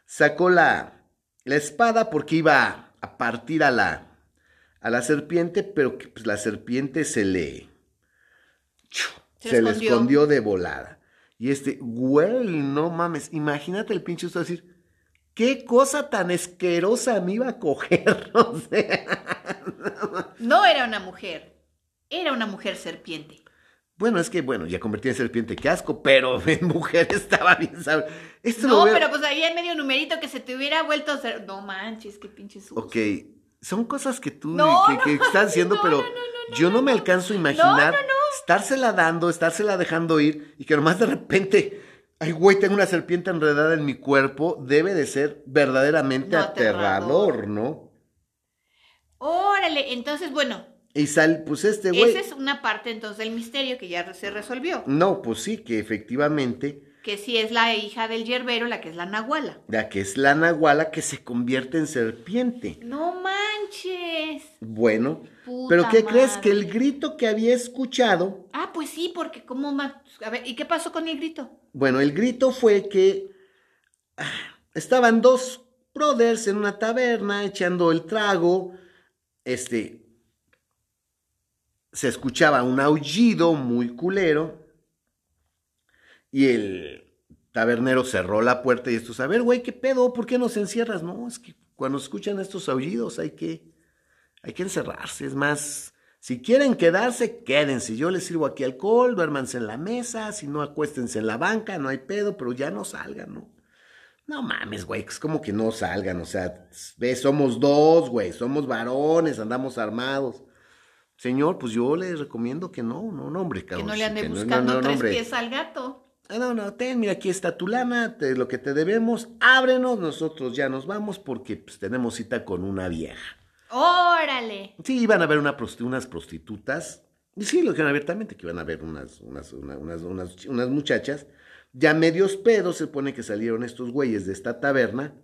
Sacó la, la espada porque iba a partir a la, a la serpiente, pero que pues, la serpiente se le, Se se, le escondió de volada. Y este, güey, no mames, imagínate el pinche esto decir, qué cosa tan asquerosa me iba a coger. O sea, No era una mujer. Era una mujer serpiente. bueno, es que, bueno, ya convertí en serpiente, qué asco, pero en mujer estaba bien, ¿sabes? Esto No, pero pues había en medio numerito que se te hubiera vuelto a hacer. No manches, qué pinche susto. Ok, son cosas que tú No, que, que no, estás diciendo, no, pero yo no, me alcanzo a imaginar No, no, no. Estársela dando, estársela dejando ir y que nomás de repente, ay güey, tengo una serpiente enredada en mi cuerpo, debe de ser verdaderamente No, aterrador, aterrador. ¿no? Órale, entonces, bueno, Y sal, pues este güey, esa es una parte entonces del misterio que ya se resolvió. no, pues sí, que efectivamente, Que sí es la hija del yerbero, la que es la Nahuala. la que es la nahuala que se convierte en serpiente. No manches. Bueno, Puta pero ¿qué crees? Que el grito que había escuchado Ah, pues sí, porque cómo más. A ver, ¿y qué pasó con el grito? Bueno, el grito fue que ah, estaban dos brothers en una taberna echando el trago. Este. Se escuchaba un aullido muy culero. Y el tabernero cerró la puerta y estos, a ver, güey, ¿qué pedo? ¿Por qué nos encierras? No, es que cuando escuchan estos aullidos hay que, hay que encerrarse. Es más, si quieren quedarse, quédense. Yo les sirvo aquí alcohol, duérmanse en la mesa, si no, acuéstense en la banca, no hay pedo, pero ya no salgan, ¿no? No mames, güey, es como que no salgan, o sea, ves, somos dos, güey, somos varones, andamos armados. Señor, pues yo les recomiendo que no, no, no, hombre, Que cabrón. no le ande que no, buscando no, no, tres hombre. pies al gato. Ah, No, no, ten, mira, aquí está tu lana, te- lo que te debemos, ábrenos, nosotros ya nos vamos porque pues, tenemos cita con una vieja. Órale. Sí, iban a ver una prosti- unas prostitutas, y sí, lo dijeron abiertamente, que iban a ver unas, unas, una- unas, unas, unas muchachas, ya medios pedos, se pone que salieron estos güeyes de esta taberna,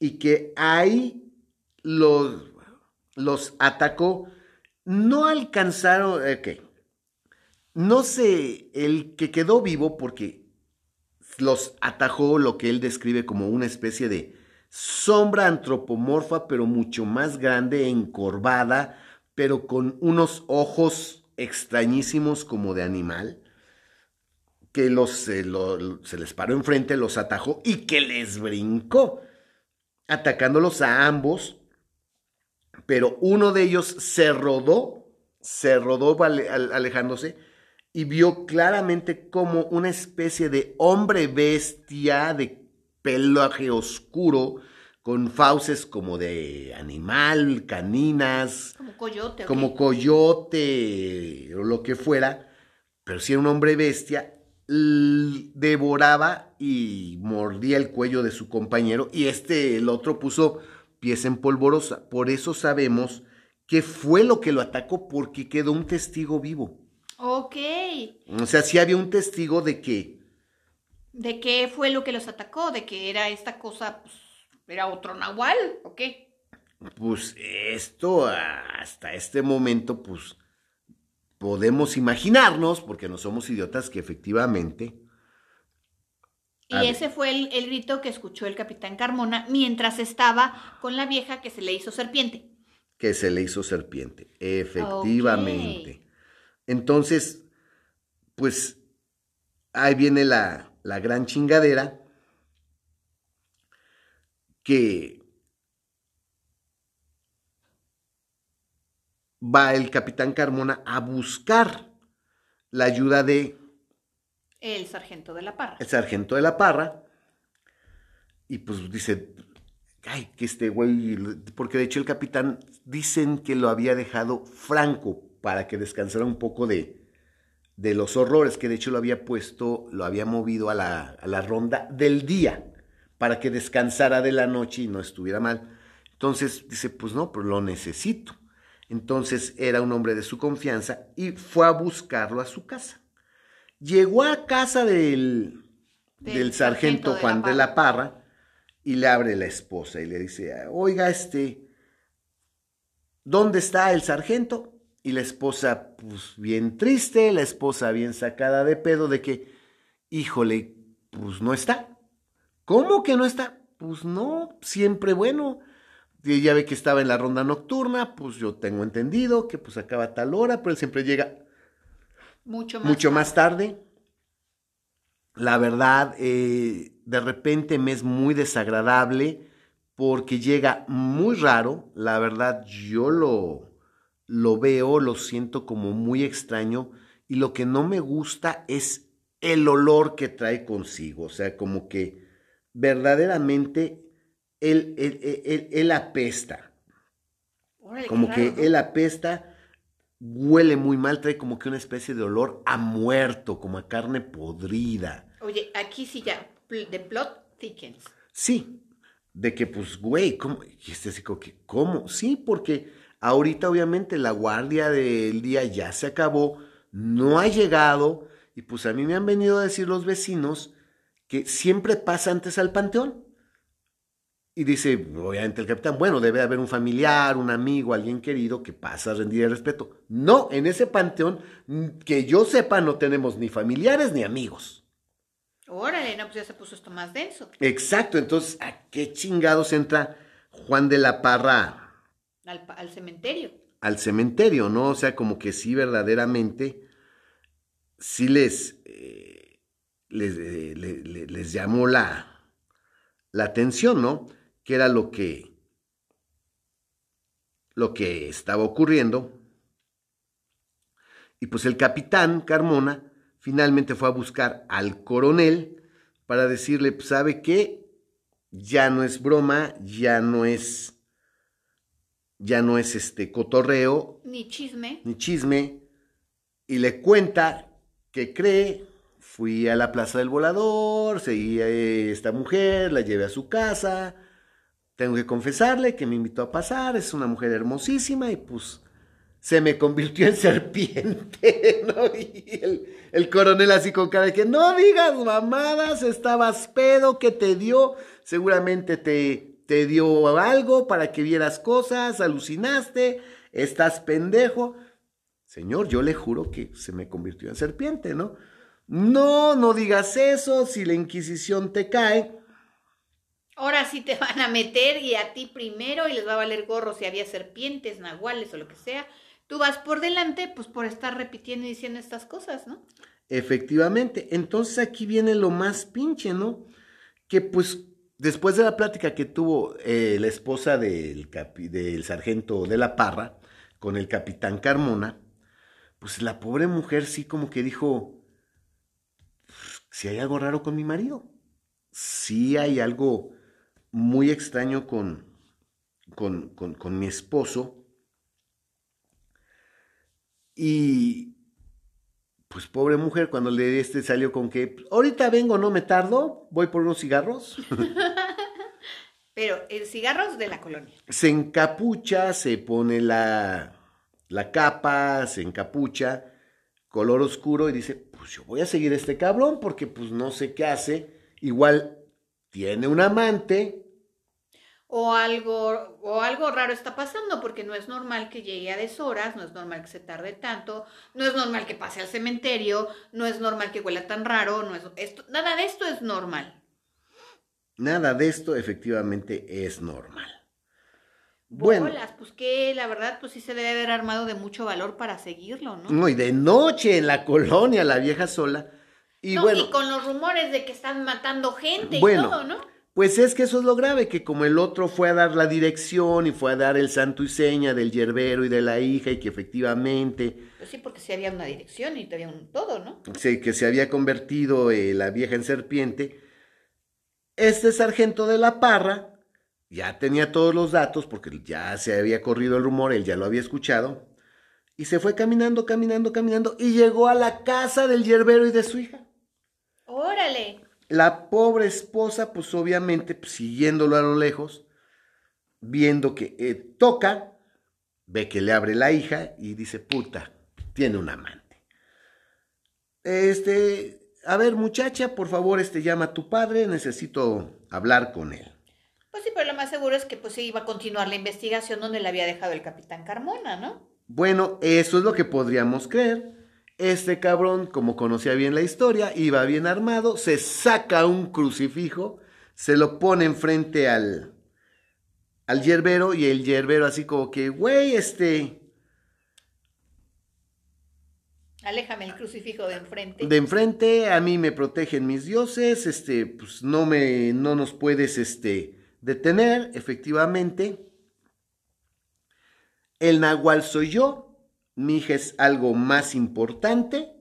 y que ahí los, los atacó, no alcanzaron, ok, no sé, el que quedó vivo porque los atajó lo que él describe como una especie de sombra antropomorfa, pero mucho más grande, encorvada, pero con unos ojos extrañísimos como de animal, que los, se, lo- se les paró enfrente, los atajó y que les brincó, atacándolos a ambos, pero uno de ellos se rodó, se rodó ale- al- alejándose y vio claramente como una especie de hombre bestia de pelaje oscuro, con fauces como de animal, caninas, Como coyote. ¿o como coyote o lo que fuera, pero si era un hombre bestia, devoraba y mordía el cuello de su compañero y este, el otro, puso pies en polvorosa. Por eso sabemos que fue lo que lo atacó porque quedó un testigo vivo. Ok. O sea, sí había un testigo de que ¿De qué fue lo que los atacó? ¿De que era esta cosa, pues, era otro nahual? ¿O qué? Pues esto hasta este momento, pues podemos imaginarnos, porque no somos idiotas, que efectivamente, Y A ver. ese fue el, el grito que escuchó el capitán Carmona mientras estaba con la vieja que se le hizo serpiente. que se le hizo serpiente. Efectivamente. Entonces, pues ahí viene la, la gran chingadera que va el capitán Carmona a buscar la ayuda de El sargento de la parra. el sargento de la parra y pues dice, ay, que este güey, porque de hecho el capitán dicen que lo había dejado franco para que descansara un poco de, de los horrores, que de hecho lo había puesto, lo había movido a la, a la ronda del día para que descansara de la noche y no estuviera mal. Entonces dice, pues no, pero lo necesito. Entonces era un hombre de su confianza y fue a buscarlo a su casa. Llegó a casa del, Del del, sargento sargento de la Juan de la Parra y le abre la esposa y le dice, oiga, este, ¿dónde está el sargento? Y la esposa, pues bien triste, la esposa bien sacada de pedo de que, híjole, pues no está. ¿Cómo que no está? Pues no, siempre bueno. Y ya ve que estaba en la ronda nocturna, pues yo tengo entendido que pues acaba a tal hora, pero él siempre llega Mucho más. mucho más tarde. La verdad, eh, de repente me es muy desagradable porque llega muy raro. La verdad, yo lo, lo veo, lo siento como muy extraño y lo que no me gusta es el olor que trae consigo. O sea, como que verdaderamente él, él, él- él- apesta. Órale, Como que él apesta, huele muy mal, trae como que una especie de olor a muerto, como a carne podrida. Oye, aquí sí ya, the plot thickens. Sí, de que pues, güey, ¿cómo? Y este así como que, ¿cómo? Sí, porque ahorita obviamente la guardia del día ya se acabó, no ha llegado, y pues a mí me han venido a decir los vecinos que siempre pasa antes al panteón. Y dice, obviamente el capitán, bueno, debe haber un familiar, un amigo, alguien querido que pasa a rendir el respeto. No, en ese panteón, mm, que yo sepa, no tenemos ni familiares ni amigos. Órale, no, pues ya se puso esto más denso. Exacto, entonces, ¿a qué chingados entra Juan de la Parra Al, cementerio. al cementerio, no? O sea, como que sí, verdaderamente, sí les, eh, les, eh, le- le- les llamó la, la atención, ¿no? Que era lo que, lo que estaba ocurriendo. Y pues el capitán Carmona finalmente fue a buscar al coronel para decirle, pues, ¿sabe qué? Ya no es broma, ya no es, ya no es este cotorreo, Ni chisme. ni chisme, y le cuenta que cree, fui a la Plaza del Volador, seguí a esta mujer, la llevé a su casa, tengo que confesarle que me invitó a pasar, es una mujer hermosísima y pues se me convirtió en serpiente, ¿no? Y el, el coronel así con cara de que no digas mamadas, estabas pedo, que te dio, seguramente te, te dio algo para que vieras cosas, alucinaste, estás pendejo. Señor, yo le juro que se me convirtió en serpiente, ¿no? No, no digas eso, si la Inquisición te cae, Ahora sí te van a meter y a ti primero y les va a valer gorro si había serpientes, nahuales o lo que sea. Tú vas por delante, pues por estar repitiendo y diciendo estas cosas, ¿no? Efectivamente. Entonces aquí viene lo más pinche, ¿no? Que pues después de la plática que tuvo eh, la esposa del, sargento de la Parra con el capitán Carmona, pues la pobre mujer sí como que dijo, si hay algo raro con mi marido, sí hay algo muy extraño con, con, con, con mi esposo. Y pues pobre mujer, cuando le este salió con que ahorita vengo, no me tardo, voy por unos cigarros. Pero el cigarros de la colonia. se encapucha, se pone la, la capa, se encapucha, color oscuro y dice, pues yo voy a seguir a este cabrón porque pues no sé qué hace. Igual tiene un amante, O algo, o algo raro está pasando, porque no es normal que llegue a deshoras, no es normal que se tarde tanto, no es normal que pase al cementerio, no es normal que huela tan raro, no es, esto, nada de esto es normal. nada de esto efectivamente es normal. Bueno. Bolas, pues que la verdad, pues sí se debe haber armado de mucho valor para seguirlo, ¿no? No, y de noche en la colonia, la vieja sola. Y no, bueno, y con los rumores de que están matando gente Bueno. y todo, ¿no? Pues es que eso es lo grave, que como el otro fue a dar la dirección y fue a dar el santo y seña del yerbero y de la hija y que efectivamente Pues sí, porque sí había una dirección y había un todo, ¿no? se, que se había convertido eh, la vieja en serpiente, este sargento de la parra ya tenía todos los datos porque ya se había corrido el rumor, él ya lo había escuchado, y se fue caminando, caminando, caminando, y llegó a la casa del yerbero y de su hija. Órale. La pobre esposa, pues obviamente, pues, siguiéndolo a lo lejos, viendo que eh, toca, ve que le abre la hija y dice, puta, tiene un amante. Este, a ver, muchacha, por favor, este, llama a tu padre, necesito hablar con él. Pues sí, pero lo más seguro es que pues sí iba a continuar la investigación donde le había dejado el capitán Carmona, ¿no? Bueno, eso es lo que podríamos creer. Este cabrón, como conocía bien la historia, iba bien armado, se saca un crucifijo, se lo pone enfrente al, al yerbero y el yerbero así como que, güey, este, Aléjame el crucifijo de enfrente. de enfrente a mí me protegen mis dioses, este, pues no me, no nos puedes, este, detener, efectivamente. El nahual soy yo, mi hija es algo más importante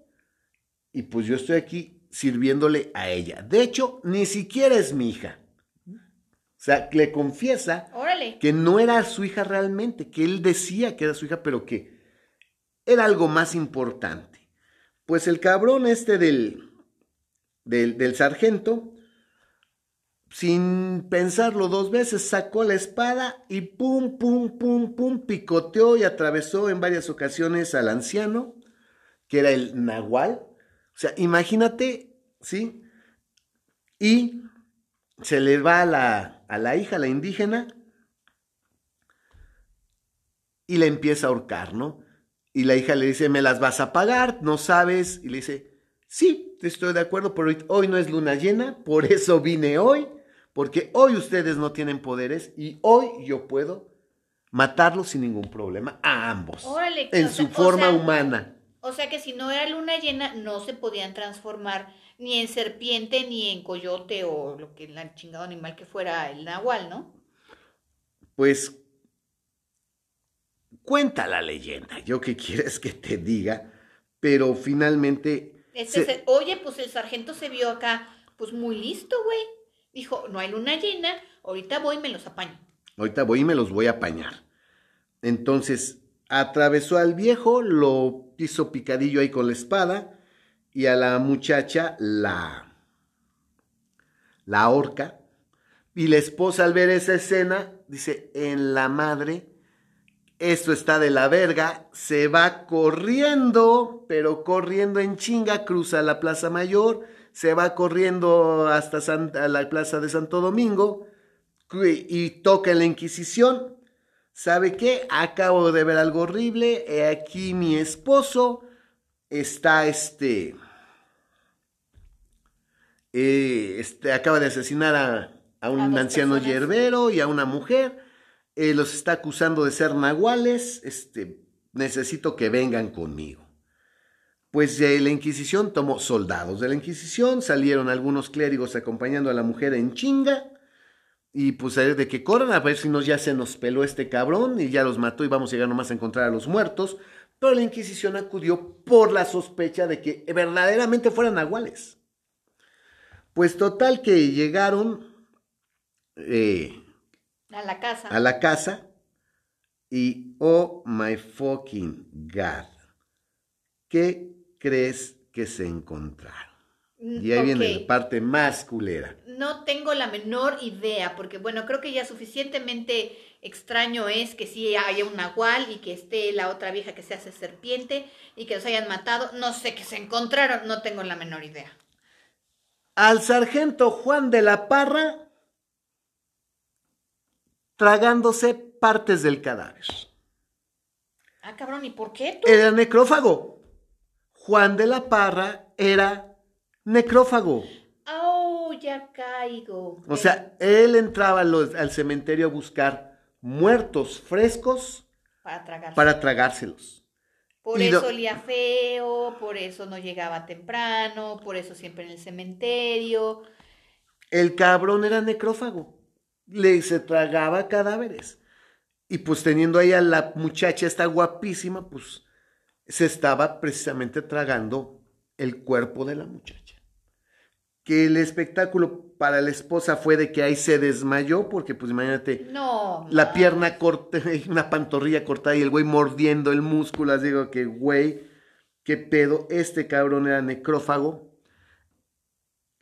y pues yo estoy aquí sirviéndole a ella. De hecho, ni siquiera es mi hija. O sea, le confiesa Órale. que no era su hija realmente, que él decía que era su hija, pero que era algo más importante. Pues el cabrón este del, del, del sargento, sin pensarlo dos veces, sacó la espada y pum, pum, pum, pum, picoteó y atravesó en varias ocasiones al anciano, que era el nahual. O sea, imagínate, ¿sí? Y se le va a la, a la hija, la indígena, y la empieza a ahorcar, ¿no? Y la hija le dice, ¿me las vas a pagar? ¿No sabes? Y le dice, sí, estoy de acuerdo, pero hoy- hoy no es luna llena, por eso vine hoy, porque hoy ustedes no tienen poderes y hoy yo puedo matarlos sin ningún problema a ambos, Órale, en su sea- o forma sea- humana. O sea que si no era luna llena, no se podían transformar ni en serpiente, ni en coyote o lo que el chingado animal que fuera el nahual, ¿no? Pues cuenta la leyenda, yo qué quieres que te diga, pero finalmente... Este se- se- oye, pues el sargento se vio acá, pues muy listo, güey. Dijo, no hay luna llena, ahorita voy y me los apaño. Ahorita voy y me los voy a apañar. Entonces, atravesó al viejo, lo hizo picadillo ahí con la espada y a la muchacha la la horca. Y la esposa al ver esa escena dice, "En la madre, esto está de la verga", se va corriendo, pero corriendo en chinga, cruza la Plaza Mayor, se va corriendo hasta la Plaza de Santo Domingo y toca en la Inquisición. ¿Sabe qué? Acabo de ver algo horrible. He aquí mi esposo está este. eh, este acaba de asesinar a, a un A anciano personas. yerbero y a una mujer. eh, los está acusando de ser nahuales. Este, necesito que vengan conmigo. Pues eh, la Inquisición tomó soldados de la Inquisición, salieron algunos clérigos acompañando a la mujer en chinga. Y pues a ver de que corran a ver si nos ya se nos peló este cabrón y ya los mató y vamos a llegar nomás a encontrar a los muertos. Pero la Inquisición acudió por la sospecha de que verdaderamente fueran nahuales. Pues total que llegaron eh, A la casa. a la casa y oh my fucking god, ¿qué crees que se encontraron? Y ahí viene Mm, la parte más culera. No tengo la menor idea, porque bueno, creo que ya suficientemente extraño es que sí haya un nahual y que esté la otra vieja que se hace serpiente y que los hayan matado. No sé qué se encontraron, no tengo la menor idea. al sargento Juan de la Parra tragándose partes del cadáver. Ah, cabrón, ¿y por qué tú? Era necrófago. Juan de la Parra era necrófago. Oh, ya caigo. O sea, él entraba al cementerio a buscar muertos frescos Para tragárselos. Por y no- eso olía feo, por eso no llegaba temprano, por eso siempre en el cementerio. El cabrón era necrófago. Le se tragaba cadáveres. Y pues teniendo ahí a la muchacha esta guapísima, pues se estaba precisamente tragando el cuerpo de la muchacha. Que el espectáculo para la esposa fue de que ahí se desmayó, porque pues imagínate, No. la pierna corta, una pantorrilla cortada y el güey mordiendo el músculo. Así digo que, güey, qué pedo. Este cabrón era necrófago.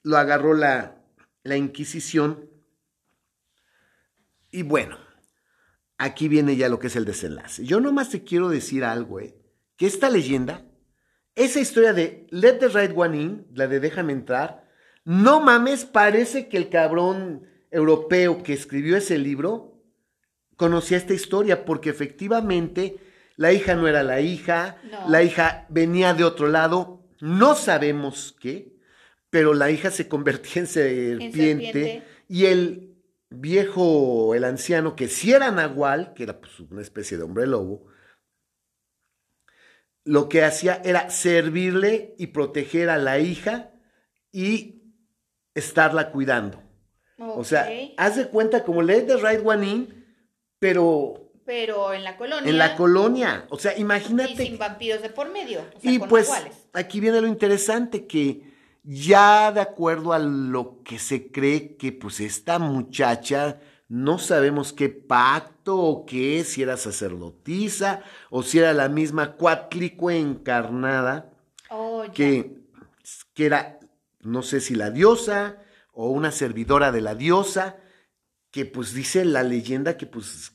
Lo agarró la, la Inquisición. Y bueno, aquí viene ya lo que es el desenlace. Yo nomás te quiero decir algo, eh. Que esta leyenda, esa historia de Let the Right One In, la de Déjame entrar, no mames, parece que el cabrón europeo que escribió ese libro conocía esta historia, porque efectivamente la hija no era la hija, No. la hija venía de otro lado, no sabemos qué, pero la hija se convertía en serpiente, serpiente. y el viejo, el anciano, que sí era nahual, que era pues, una especie de hombre lobo, lo que hacía era servirle y proteger a la hija y estarla cuidando. O sea, haz de cuenta como Let the Right One In, pero Pero en la colonia. en la colonia. O sea, Y imagínate. sin vampiros de por medio. O sea, Y con pues iguales. aquí viene lo interesante que ya de acuerdo a lo que se cree que pues esta muchacha no sabemos qué pacto o qué, si era sacerdotisa o si era la misma Cuatlicue encarnada Oh, que, que era no sé si la diosa o una servidora de la diosa que pues dice la leyenda que pues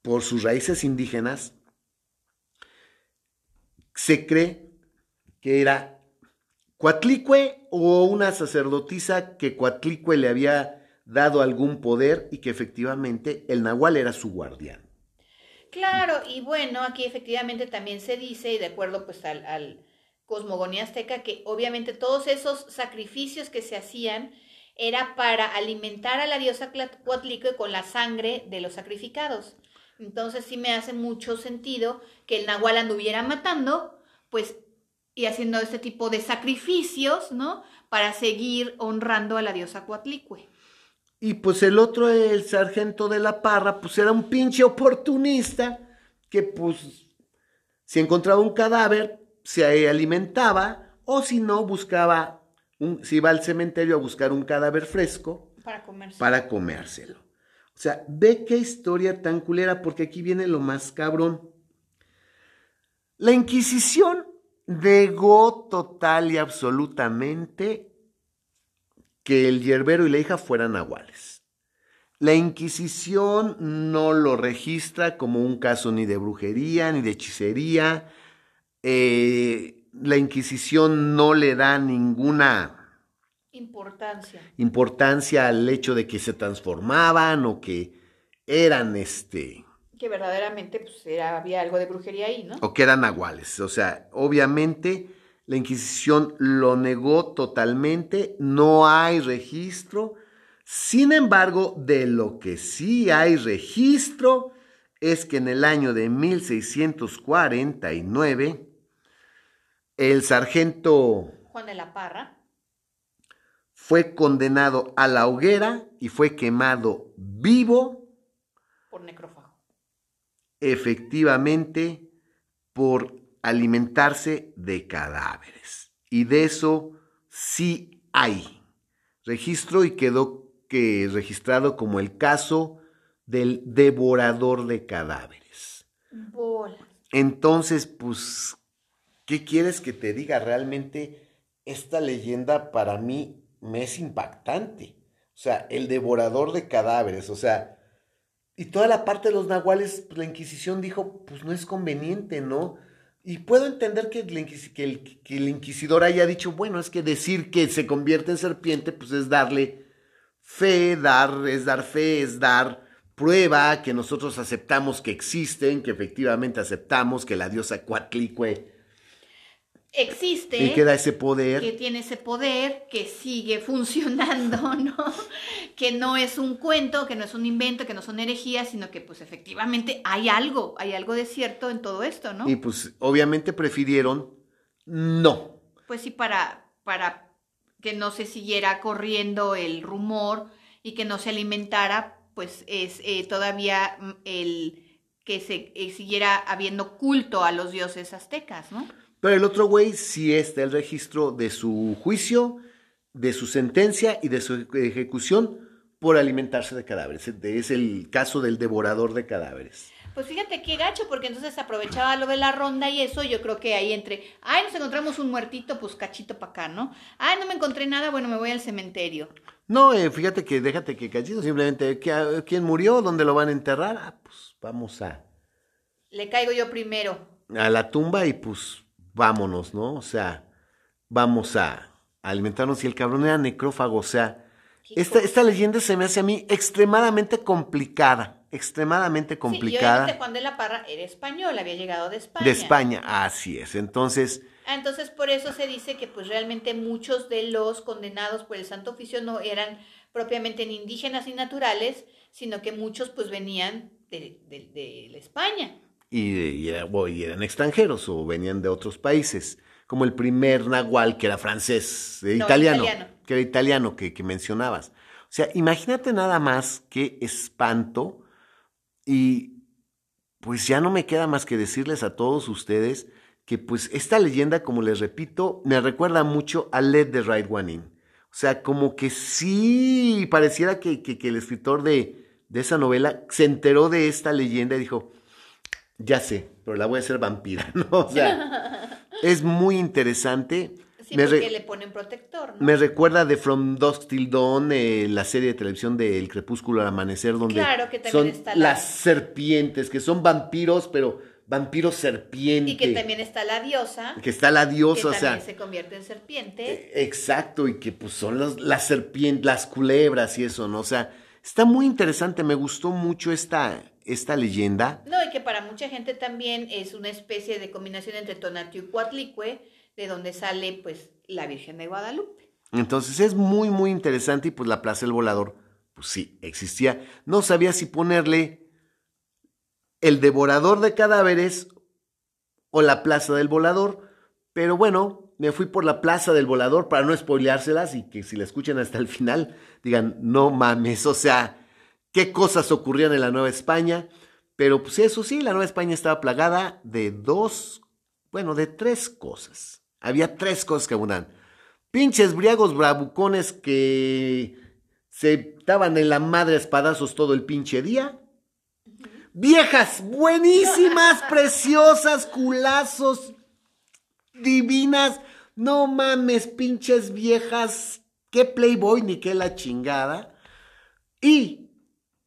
por sus raíces indígenas se cree que era Coatlicue o una sacerdotisa que Coatlicue le había dado algún poder y que efectivamente el nahual era su guardián. Claro, y bueno, aquí efectivamente también se dice, y de acuerdo pues al, cosmogonía azteca, que obviamente todos esos sacrificios que se hacían era para alimentar a la diosa Cuatlicue con la sangre de los sacrificados. Entonces sí me hace mucho sentido que el nahual anduviera matando, pues, y haciendo este tipo de sacrificios, ¿no? Para seguir honrando a la diosa Cuatlicue. Y pues el otro, el sargento de la parra, pues era un pinche oportunista que pues si encontraba un cadáver se alimentaba o si no buscaba, un, se iba al cementerio a buscar un cadáver fresco Para comerse. para comérselo. O sea, ve qué historia tan culera porque aquí viene lo más cabrón. La Inquisición negó total y absolutamente que el yerbero y la hija fueran nahuales. La Inquisición no lo registra como un caso ni de brujería ni de hechicería. Eh, la Inquisición no le da ninguna Importancia. importancia al hecho de que se transformaban o que eran este Que verdaderamente pues, era, había algo de brujería ahí, ¿no? o que eran nahuales. O sea, obviamente la Inquisición lo negó totalmente, no hay registro. Sin embargo, de lo que sí hay registro es que en el año de 1649 el sargento Juan de la Parra. fue condenado a la hoguera y fue quemado vivo por necrófago. efectivamente por alimentarse de cadáveres. Y de eso sí hay registro y quedó que registrado como el caso del devorador de cadáveres. Entonces, pues, ¿qué quieres que te diga? Realmente esta leyenda para mí me es impactante. O sea, el devorador de cadáveres, o sea, y toda la parte de los nahuales, pues, la Inquisición dijo, pues no es conveniente, ¿no? Y puedo entender que, el inquisidor haya dicho, bueno, es que decir que se convierte en serpiente, pues es darle fe, dar, es dar fe, es dar prueba que nosotros aceptamos que existen, que efectivamente aceptamos que la diosa Coatlicue existe. Y que da ese poder. Que tiene ese poder, que sigue funcionando, ¿no? Que no es un cuento, que no es un invento, que no son herejías, sino que pues efectivamente hay algo, hay algo de cierto en todo esto, ¿no? Y pues obviamente prefirieron no. Pues sí, para, para que no se siguiera corriendo el rumor y que no se alimentara, pues es eh, todavía mm, el que se eh, siguiera habiendo culto a los dioses aztecas, ¿no? Pero el otro güey sí está el registro de su juicio, de su sentencia y de su ejecución por alimentarse de cadáveres. Es el caso del devorador de cadáveres. Pues fíjate qué gacho, porque entonces aprovechaba lo de la ronda y eso, yo creo que ahí entre, ay, nos encontramos un muertito, pues cachito para acá, ¿no? Ay, no me encontré nada, bueno, me voy al cementerio. No, eh, fíjate que déjate que cachito, simplemente, ¿quién murió? ¿Dónde lo van a enterrar? Ah, pues vamos a... Le caigo yo primero. A la tumba y pues vámonos, ¿no? O sea, vamos a, alimentarnos. Y el cabrón era necrófago, o sea, esta, esta, leyenda se me hace a mí extremadamente complicada, extremadamente complicada. Sí, y Juan de la Parra era español, había llegado de España. De España, así es. Entonces... Ah, entonces por eso se dice que pues realmente muchos de los condenados por el Santo Oficio no eran propiamente ni indígenas ni naturales, sino que muchos pues venían de, de, de España y, eran extranjeros o venían de otros países, como el primer nahual que era francés, italiano, que era italiano que, que mencionabas. O sea, imagínate nada más qué espanto y pues ya no me queda más que decirles a todos ustedes que pues esta leyenda, como les repito, me recuerda mucho a Let the Right One In. O sea, como que sí pareciera que, que, que el escritor de, de, esa novela se enteró de esta leyenda y dijo, ya sé, pero la voy a hacer vampira, ¿no? O sea, es muy interesante. Sí, me porque le ponen protector, ¿no? Me recuerda de From Dusk Till Dawn, eh, la serie de televisión de El Crepúsculo al Amanecer, donde son las serpientes, que son vampiros, pero vampiros serpientes. Y que también está la diosa. Que está la diosa, o sea. También se convierte en serpiente. Eh, exacto, y que pues son los, las serpientes, las culebras y eso, ¿no? O sea, está muy interesante, me gustó mucho esta, esta leyenda. No, y que para mucha gente también es una especie de combinación entre Tonatio y Cuatlicue, de donde sale pues la Virgen de Guadalupe. Entonces es muy, muy interesante y pues la Plaza del Volador, pues sí, existía. No sabía si ponerle el devorador de cadáveres o la Plaza del Volador, pero bueno, me fui por la Plaza del Volador para no spoileárselas y que si la escuchan hasta el final digan, no mames, o sea, qué cosas ocurrían en la Nueva España. Pero pues eso sí, la Nueva España estaba plagada de dos, bueno, de tres cosas. Había tres cosas que abundaban. Pinches briagos bravucones que se daban en la madre espadazos todo el pinche día. Viejas buenísimas, preciosas, culazos, divinas. No mames, pinches viejas. Qué playboy ni qué la chingada. Y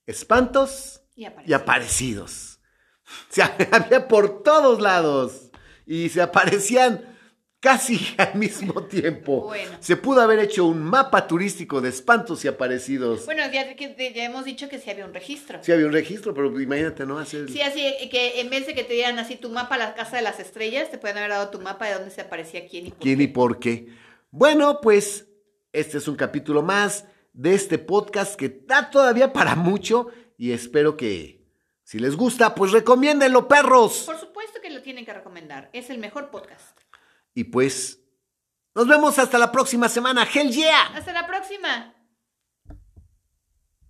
espantos y aparecidos. Se había por todos lados y se aparecían casi al mismo tiempo. Se pudo haber hecho un mapa turístico de espantos y aparecidos. Bueno, ya, hemos dicho que sí había un registro. Sí había un registro, pero imagínate, ¿no? Sí, así que en vez de que te dieran así tu mapa a la Casa de las Estrellas, te pueden haber dado tu mapa de dónde se aparecía quién y por ¿Quién y por qué? Bueno, pues este es un capítulo más de este podcast que da todavía para mucho y espero que si les gusta, pues recomiéndenlo, perros. Por supuesto que lo tienen que recomendar, es el mejor podcast. Y pues nos vemos hasta la próxima semana. Hell yeah. Hasta la próxima.